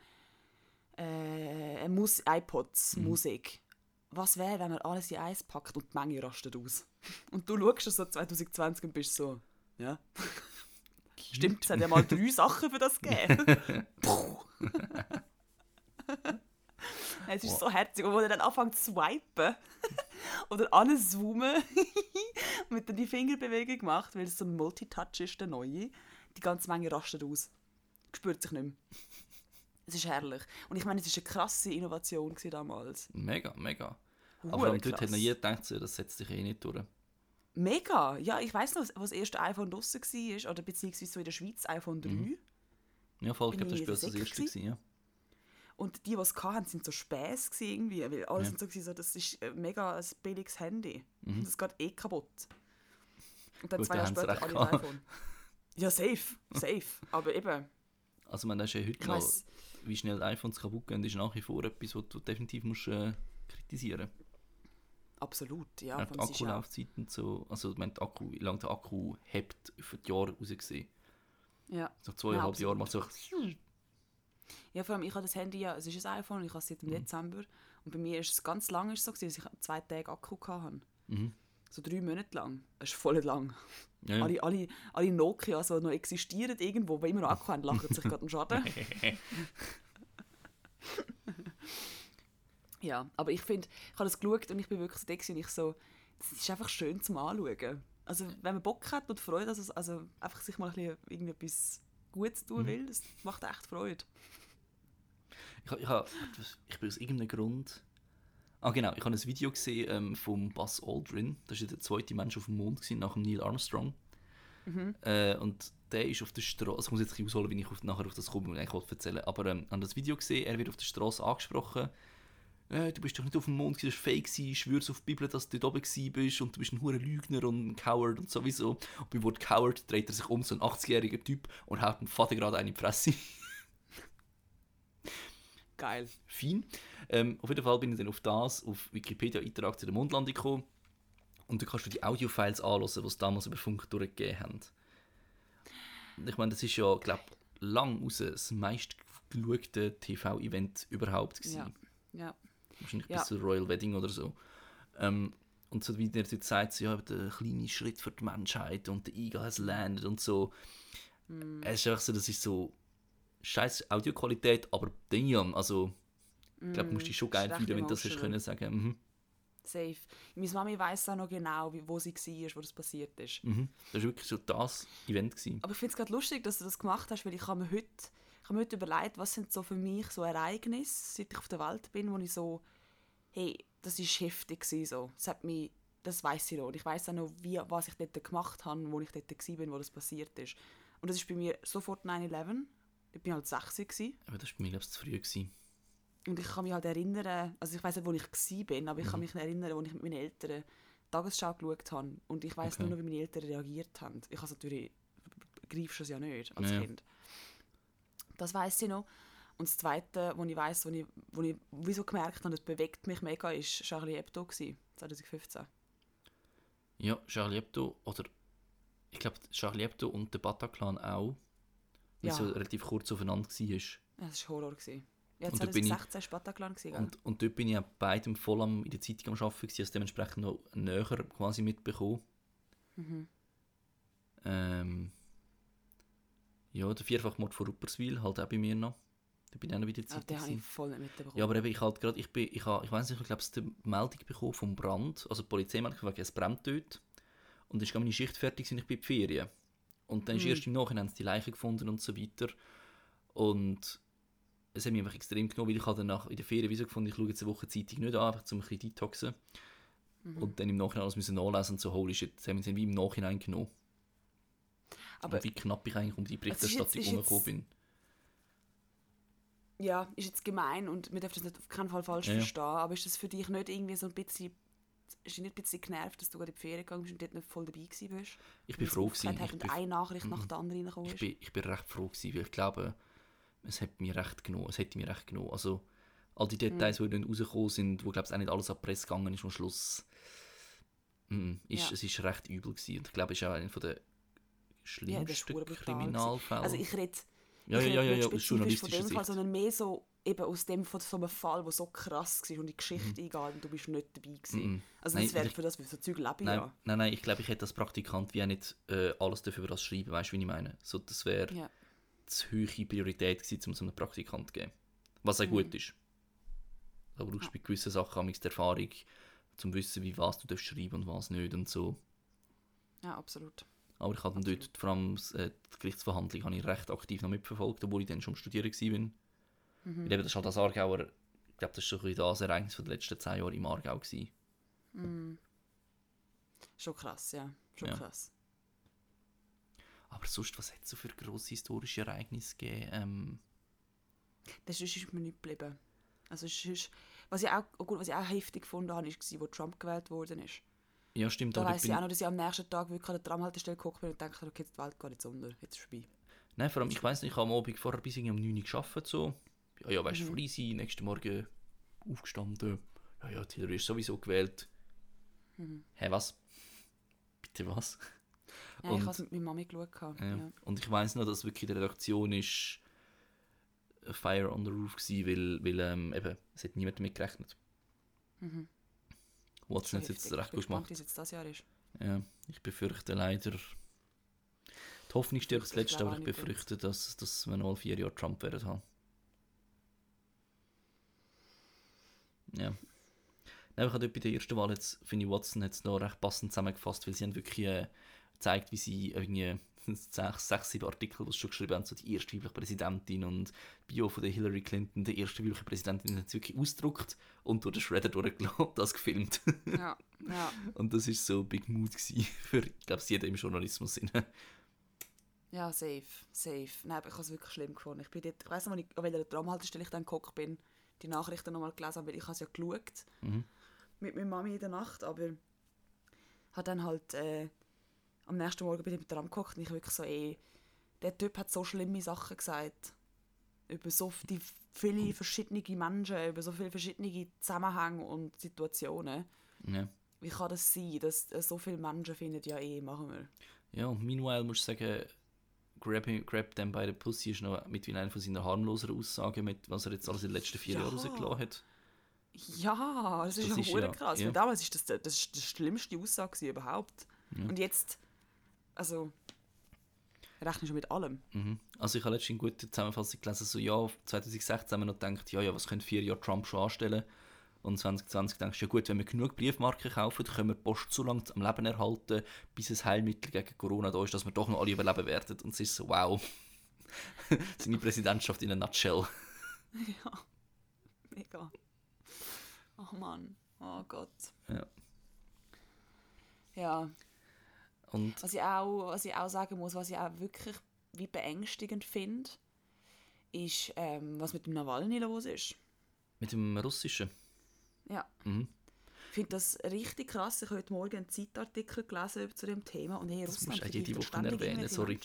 äh, Mus iPods, Mhm. Musik. Was wäre, wenn man alles in eins packt und die Menge rastet aus? Und du schaust so 2020 und bist so, ja. Stimmt, es hat ja mal drei Sachen für das gegeben. Es ist so herzig, und wo er dann anfängt zu swipen oder anzoomen mit dann die Fingerbewegung macht, weil es so ein Multitouch ist, der neue. Die ganze Menge rastet aus. Spürt sich nicht mehr. Es ist herrlich. Und ich meine, es war eine krasse Innovation damals. Mega, mega. Hure Aber dort hat noch jeder gedacht, das setzt sich eh nicht durch. Mega! Ja, ich weiß noch, was das erste iPhone draussen war, oder beziehungsweise so in der Schweiz iPhone 3. Mhm. Ja, voll, ich glaube, das war das erste gewesen, ja. Und die, die es hatten, sind so gewesen irgendwie, weil alle Ja. sind so, gewesen, so, das ist ein mega ein billiges Handy. Mhm. Das geht eh kaputt. Und dann Gut, zwei Jahre später alle ein iPhone. Ja, safe, safe. Aber eben, Also, man, ist ja heute noch, wie schnell iPhones kaputt gehen, ist nach wie vor etwas, was du definitiv musst, äh, kritisieren absolut, ja. ja, die ja Akkulaufzeiten so, also wenn der Akku, wie lange der Akku hebt für die Jahre rausgesehen. ja. Nach zweieinhalb absolut. Jahren macht es so ja, vor allem, ich habe das Handy ja, es ist ein iPhone, ich habe es seit dem Mhm. Dezember. Und bei mir ist es ganz lange so, gewesen, dass ich zwei Tage Akku hatte. Mhm. So drei Monate lang. Das ist voll lang. Ja, ja. Alle, alle, alle Nokia, die noch existieren irgendwo, die immer noch Akku haben, lachen sich gerade einen Schaden. ja, aber ich finde, ich habe das geschaut und ich bin wirklich so da gewesen und ich so, das ist einfach schön zum Anschauen. Also wenn man Bock hat und Freude, also, also einfach sich mal ein bisschen irgendetwas Gutes tun Mhm. will, das macht echt Freude. Ich, ich, ha- ich bin aus irgendeinem Grund. Ah, genau. Ich habe ein Video gesehen ähm, vom Buzz Aldrin. Das war der zweite Mensch auf dem Mond gewesen, nach dem Neil Armstrong. Äh, und der ist auf der Straße. Also ich muss jetzt ein bisschen ausholen, wie ich auf, nachher auf das komme, ich eigentlich erzählen. Aber ähm, ich habe das Video gesehen. Er wird auf der Straße angesprochen. Äh, du bist doch nicht auf dem Mond, das war fake, gewesen, ich schwör's auf die Bibel, dass du dort oben bist und du bist ein hoher Lügner und ein Coward und sowieso. Und beim Wort Coward dreht er sich um, so ein 80-jähriger Typ, und haut dem Vater gerade eine Fresse. Geil. Fein. Ähm, auf jeden Fall bin ich dann auf das, auf Wikipedia Eintrag zu der Mondlandung gekommen. Und da kannst du die Audiofiles anhören, die es damals über Funk durchgegeben haben. Ich meine, das ist ja, glaube ich, lang raus das meistgeschaute TV-Event überhaupt gewesen. Ja. Ja. Wahrscheinlich Ja. bis zu Royal Wedding oder so. Ähm, und so wie der dort sagt, so, ja, der kleine Schritt für die Menschheit und der Eagle has landed und so. Mm. Es ist einfach so, das ist so scheiß Audioqualität, aber damn, also ich glaube, du musst dich schon geil Mm. recht fühlen, wenn du das hast können sagen. Mhm. Safe. Meine Mami weiss auch noch genau, wo sie war, wo das passiert ist. Mhm. Das war wirklich so das Event. Gewesen. Aber ich finde es gerade lustig, dass du das gemacht hast, weil ich habe mir heute, ich habe mir heute überlegt, was sind so für mich so Ereignisse, seit ich auf der Welt bin, wo ich so, hey, das ist heftig gewesen, so. Das hat mich, das weiß ich noch. Und ich weiß auch noch, wie, was ich dort gemacht habe, wo ich dort war, wo das passiert ist. Und das ist bei mir sofort 9-11. Ich bin halt 60 gewesen. Aber das war bei mir, glaube ich, zu früh. Gewesen. Und ich kann mich halt erinnern, also ich weiß nicht, wo ich bin, aber ich Mhm. kann mich erinnern, wo ich mit meinen Eltern Tagesschau geschaut habe. Und ich weiß Okay. nur noch, wie meine Eltern reagiert haben. Ich habe natürlich, greifst du es ja nicht als Ja. Kind. Das weiß ich noch. Und das Zweite, wo ich weiß, wo ich, wo ich wieso gemerkt habe, das bewegt mich mega, ist Charlie Hebdo gewesen, 2015. Ja, Charlie Hebdo, oder ich glaube, Charlie Hebdo und der Bataclan auch, weil Ja. so relativ kurz aufeinander war. Ja, das war Horror. Gewesen. Ja, Und da bin ich- 2016 war Bataclan. Gewesen? Und, und dort bin ich auch beidem voll am, in der Zeitung am Arbeiten, also dementsprechend noch näher quasi mitbekommen. Mhm. Ähm, ja, der Vierfachmord von Rupperswil, halt auch bei mir noch. Da bin ich auch noch bei der Ah, den habe ich voll nicht mitbekommen. Ja, aber eben, ich halt gerade, ich bin, ich, ich weiß nicht, ich glaube, es eine Meldung bekommen vom Brand, also die Polizei meldung wegen es brennt dort. Und dann ist meine Schicht fertig und ich bin in die Ferien. Und dann ist Mhm. erst im Nachhinein die Leiche gefunden und so weiter. Und es hat mich einfach extrem genommen, weil ich halt danach in der Ferien wie so gefunden, ich schaue jetzt eine Woche Zeitung nicht an, einfach zum ein bisschen detoxen. Mhm. Und dann im Nachhinein alles müssen nachlesen und so, holy shit, das haben sie wie im Nachhinein genommen. Aber und wie knapp ich eigentlich um die Berichterstattung herumgekommen jetzt- bin. Ja, ist jetzt gemein und wir dürfen das nicht auf keinen Fall falsch Ja, verstehen, aber ist das für dich nicht irgendwie so ein bisschen, ist nicht ein bisschen genervt, dass du gerade in die Ferien gegangen bist und dort nicht voll dabei gewesen bist? Ich bin froh gewesen. Ich bin, eine Nachricht nach der anderen ich, bin, ich bin recht froh gewesen, weil ich glaube, es hat mir recht genommen. Es hätte mir recht genommen. Also, all die Details, Mhm. die dann rausgekommen sind, wo glaube ich auch nicht alles an die Presse gegangen ist am Schluss, mm, ist, Ja. es ist recht übel gewesen. Und ich glaube, es ist auch einer der schlimmsten verdammt brutal Kriminalfälle. Also ich rede ja, ich ja, ja, ja, nicht ja, aus journalistischer dem Fall, Sicht. sondern mehr so eben aus dem von so einem Fall, der so krass war und die Geschichte Mhm. eingeht und du bist nicht dabei gewesen. Mhm. Also Nein, das wäre für das, für so Zeug lebe Nein, ja. nein, nein, ich glaube, ich hätte als Praktikant wie auch nicht äh, alles dafür das schreiben, weißt du, wie ich meine? So, das wäre Ja. zu hohe Priorität gewesen, um so einen Praktikant zu geben. Was auch Mhm. gut ist. Da brauchst du Ja. bei gewissen Sachen die Erfahrung, um zu wissen, wie was du darfst schreiben und was nicht und so. ja, absolut. Aber ich habe dann dort, vor allem äh, die Gerichtsverhandlung, habe ich recht aktiv noch mitverfolgt, obwohl ich dann schon Studieren war. Mhm. Eben, das ist halt das Aargauer, ich glaube, das ist so ein das Ereignis von den letzten zehn Jahren im Aargau gewesen. Mhm. Schon krass, ja. Schon Ja. krass. Aber sonst, was hat es so für grosse historische Ereignisse gegeben? Ähm, Das ist, ist mir nicht geblieben. Also ist, was ich auch, oh gut, was ich auch heftig gefunden habe, war, wo Trump gewählt worden ist. Ja, stimmt, Da weiss ich auch noch, dass ich am nächsten Tag wirklich an der Tramhaltestelle geguckt bin und dachte, okay, die Welt geht jetzt unter, jetzt ist es vorbei. Nein, vor allem, ich weiss nicht, ich habe am Abend vorher bis um 9 Uhr gearbeitet, so. Ja, ja, weißt du, Mhm. frei sein, nächsten Morgen aufgestanden. Ja, ja, die Hillary ist sowieso gewählt. Mhm. Hä, was? Bitte was? Ja, Und- ich habe es mit meiner Mami geschaut. Ja. Ja. Und ich weiss noch, dass wirklich der Redaktion ist a Fire on the Roof war, weil, weil ähm, eben, es hat niemand damit gerechnet. Mhm. Watson hat es jetzt recht gut gespannt, gemacht. jetzt das Jahr ist. Ja, ich befürchte leider. Die Hoffnung stirbt zuletzt, glaube aber ich befürchte, dass, dass wir noch mal vier Jahre Trump werden haben. Ja. Nein, ich habe bei der ersten Wahl jetzt, finde ich, Watson hat es noch recht passend zusammengefasst, weil sie haben wirklich äh, gezeigt, wie sie irgendwie sechs, sechs, sieben Artikel, die schon geschrieben haben, so die erste weibliche Präsidentin und Bio von der Hillary Clinton, die erste weibliche Präsidentin, hat wirklich ausgedruckt und durch den Shredder durchgelassen, das gefilmt. Ja, ja. Und das ist so Big Mood gewesen für, ich glaube, jeder im Journalismus. Ja, safe, safe. Nein, aber ich habe es wirklich schlimm gefunden. Ich bin dort, ich weiss noch, ich, an welcher Tramhaltestelle ich dann geguckt bin. die Nachrichten nochmal gelesen habe, weil ich habe es ja geschaut Mhm. mit meiner Mami in der Nacht, aber hat dann halt äh, am nächsten Morgen bin ich im Tram geguckt und ich wirklich so, ey, der Typ hat so schlimme Sachen gesagt. Über so die viele verschiedene Menschen, über so viele verschiedene Zusammenhänge und Situationen. Ja. Wie kann das sein, dass äh, so viele Menschen finden, ja eh, machen wir. ja, und meanwhile musst du sagen, grab, him, grab them by the pussy ist noch mit wie einer von seinen harmloseren Aussagen, mit was er jetzt alles in den letzten vier Ja. Jahren rausgelassen hat. Ja, das ist Das ist hure ja- krass. ja. Damals ist das, das ist die schlimmste Aussage überhaupt. Ja. Und jetzt, also, rechnen schon mit allem. Mhm. Also ich habe letztens eine gute Zusammenfassung gelesen, so ja, 2016 haben wir noch gedacht, ja, ja, was können vier Jahre Trump schon anstellen? Und 2020 denkst du, ja gut, wenn wir genug Briefmarken kaufen, können wir die Post so lange am Leben erhalten, bis ein Heilmittel gegen Corona da ist, dass wir doch noch alle überleben werden. Und es ist so, wow. Seine Präsidentschaft in a nutshell. Ja, mega. Oh Mann, oh Gott. Ja. Ja, Und was ich auch, was ich auch sagen muss, was ich auch wirklich wie beängstigend finde, ist, ähm, was mit dem Nawalny los ist. mit dem Russischen. Ja. Mhm. Ich finde das richtig krass. Ich habe heute Morgen einen Zeitartikel gelesen zu dem Thema und hey, Das musst du auch jede Woche erwähnen, sorry.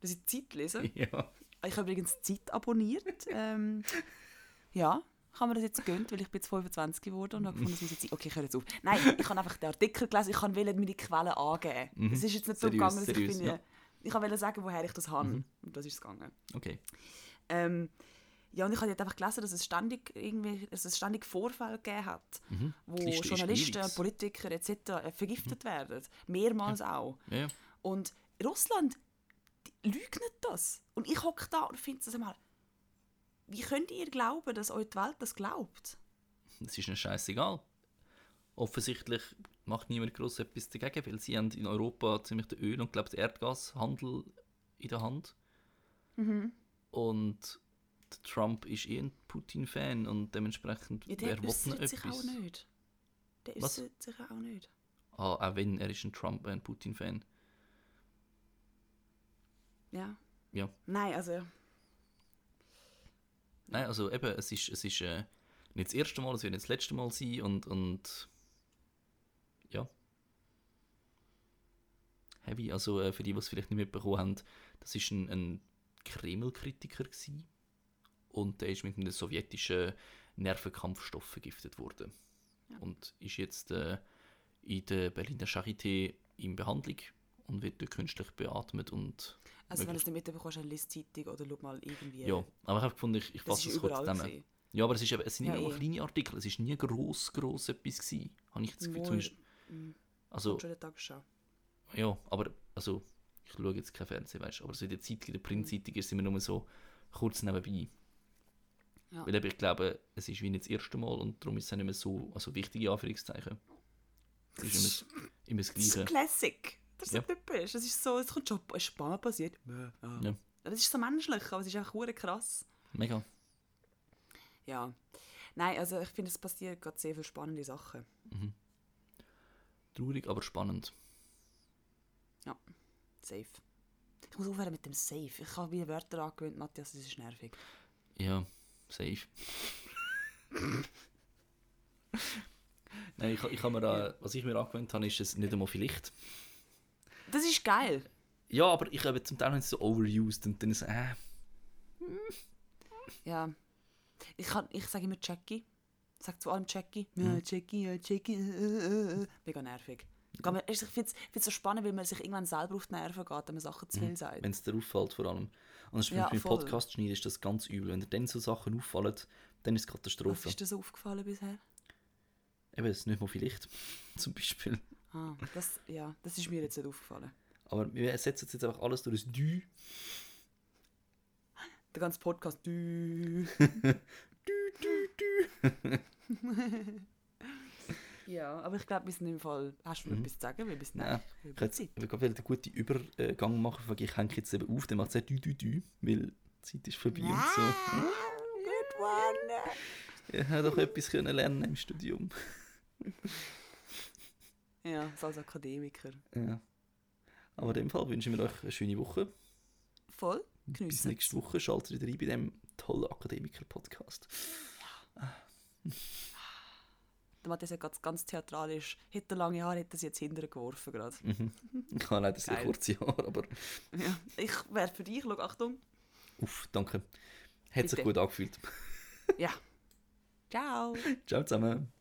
Dass ich Zeit lese. Ja. Ich habe übrigens Zeit abonniert. ähm, ja, ich habe mir das jetzt gegönnt, weil ich bin jetzt 25 geworden und habe gefunden, das muss jetzt sein. Okay, ich höre jetzt auf. Nein, ich habe einfach den Artikel gelesen, ich wollte meine Quellen angeben. Mhm. Es ist jetzt nicht so Seriös, gegangen, dass ich finde, ja. ich wollte sagen, woher ich das habe. Mhm. Und das ist es gegangen. Okay. Ähm, ja, und ich habe jetzt einfach gelesen, dass es ständig, irgendwie, dass es ständig Vorfälle gegeben hat, Mhm. wo Journalisten. Politiker etc. äh, vergiftet werden. Mehrmals auch. Ja, ja. Und Russland leugnet das. Und ich hocke da und finde das einmal, wie könnt ihr glauben, dass euch die Welt das glaubt? Es ist ihnen scheißegal. Offensichtlich macht niemand groß etwas dagegen, weil sie haben in Europa ziemlich den Öl- und glaub, den Erdgashandel in der Hand. Mhm. Und Trump ist eh ein Putin-Fan und dementsprechend, Ja, wer will sich etwas? auch nicht. Der äußert sich auch nicht. Ah, auch wenn, er ist ein Trump, ein Putin-Fan. Ja. Ja. Nein, also, Nein, also eben, es ist, es ist äh, nicht das erste Mal, es wird nicht das letzte Mal sein und, und ja. Heavy, also äh, für die, die es vielleicht nicht mitbekommen haben, das ist ein, ein Kreml-Kritiker gewesen. und der ist mit einem sowjetischen Nervenkampfstoff vergiftet worden. Ja. Und ist jetzt äh, in der Berliner Charité in Behandlung und wird dort künstlich beatmet und also wenn du es nicht mitbekommst, dann liest die Zeitung oder schau mal irgendwie. ja, aber ich habe gefunden, ich, ich fasse das kurz zusammen. gewesen. Ja, aber es, ist eben, es sind Ja, immer eh. kleine Artikel, es ist nie gross, gross etwas gewesen, habe ich das Gefühl. Wohl, Zumindest, also, schon der Tagesschau. ja, aber, also, ich schaue jetzt kein Fernsehen, weißt du, aber so in der Zeitung, in der Printzeitung ist es immer nur so kurz nebenbei. Ja. Weil ich glaube, es ist wie nicht das erste Mal und darum ist es nicht mehr so, also wichtige Anführungszeichen. Es ist immer, immer das Das ist Gleiche. Classic. Das ist Ja. so typisch. Das ist so, es kommt schon ein paar passiert. Ja. Ja. Das ist so menschlich, aber es ist auch hure krass. Mega. Ja. Nein, also ich finde, es passiert gerade sehr viele spannende Sachen. Traurig, aber spannend. Safe. Ich muss aufhören mit dem Safe. Ich habe wie Wörter angewöhnt, Matthias, das ist nervig. Ja, safe. Nein, ich, ich habe mir da, was ich mir angewöhnt habe, ist es nicht einmal vielleicht. Das ist geil. Ja, aber ich habe zum Teil habe so overused und dann so, äh, Ja. Ich, kann, ich sage immer Jackie. Ich sage zu allem Jackie. Ja, Jackie, ja, Jackie. Äh, äh, äh. Mega nervig. Ich finde es so spannend, weil man sich irgendwann selber auf die Nerven geht, wenn man Sachen zu viel sagt. wenn es dir auffällt vor allem. Und das ist Ja, beim voll. Podcast schneiden ist das ganz übel. Wenn dir dann so Sachen auffallen, dann ist es Was Katastrophe. ist dir so aufgefallen bisher? Eben, es ist nicht mal vielleicht, zum Beispiel. Ah, das, ja, das ist mir jetzt nicht aufgefallen. Aber wir ersetzen jetzt einfach alles durch ein Dü. Der ganze Podcast. Du. ja, aber ich glaube, wir sind im Fall. Hast du noch Mhm. etwas zu sagen? Wir sind Nein, Ich wollte Zeit. ich wollte einen guten Übergang machen, weil ich hänge jetzt eben auf, dann macht es Dü, Dü, Dü, weil die Zeit ist vorbei und so. Good one! Ich hätte doch etwas können lernen im Studium. Ja, so als Akademiker. Ja. Aber in dem Fall wünschen wir euch eine schöne Woche. Voll. Bis Geniessen. nächste Woche. Schaltet wieder rein bei dem tollen Akademiker-Podcast. Der Matthias hat ganz, ganz theatralisch, hätte lange Haare, hätte sie jetzt hinterher geworfen gerade. Mhm. Ich habe leider sehr kurze Haare, aber Ja. Ich wäre für dich, schau, Achtung. uff, danke. Hat sich Bitte. gut angefühlt. Ja. Ciao. Ciao zusammen.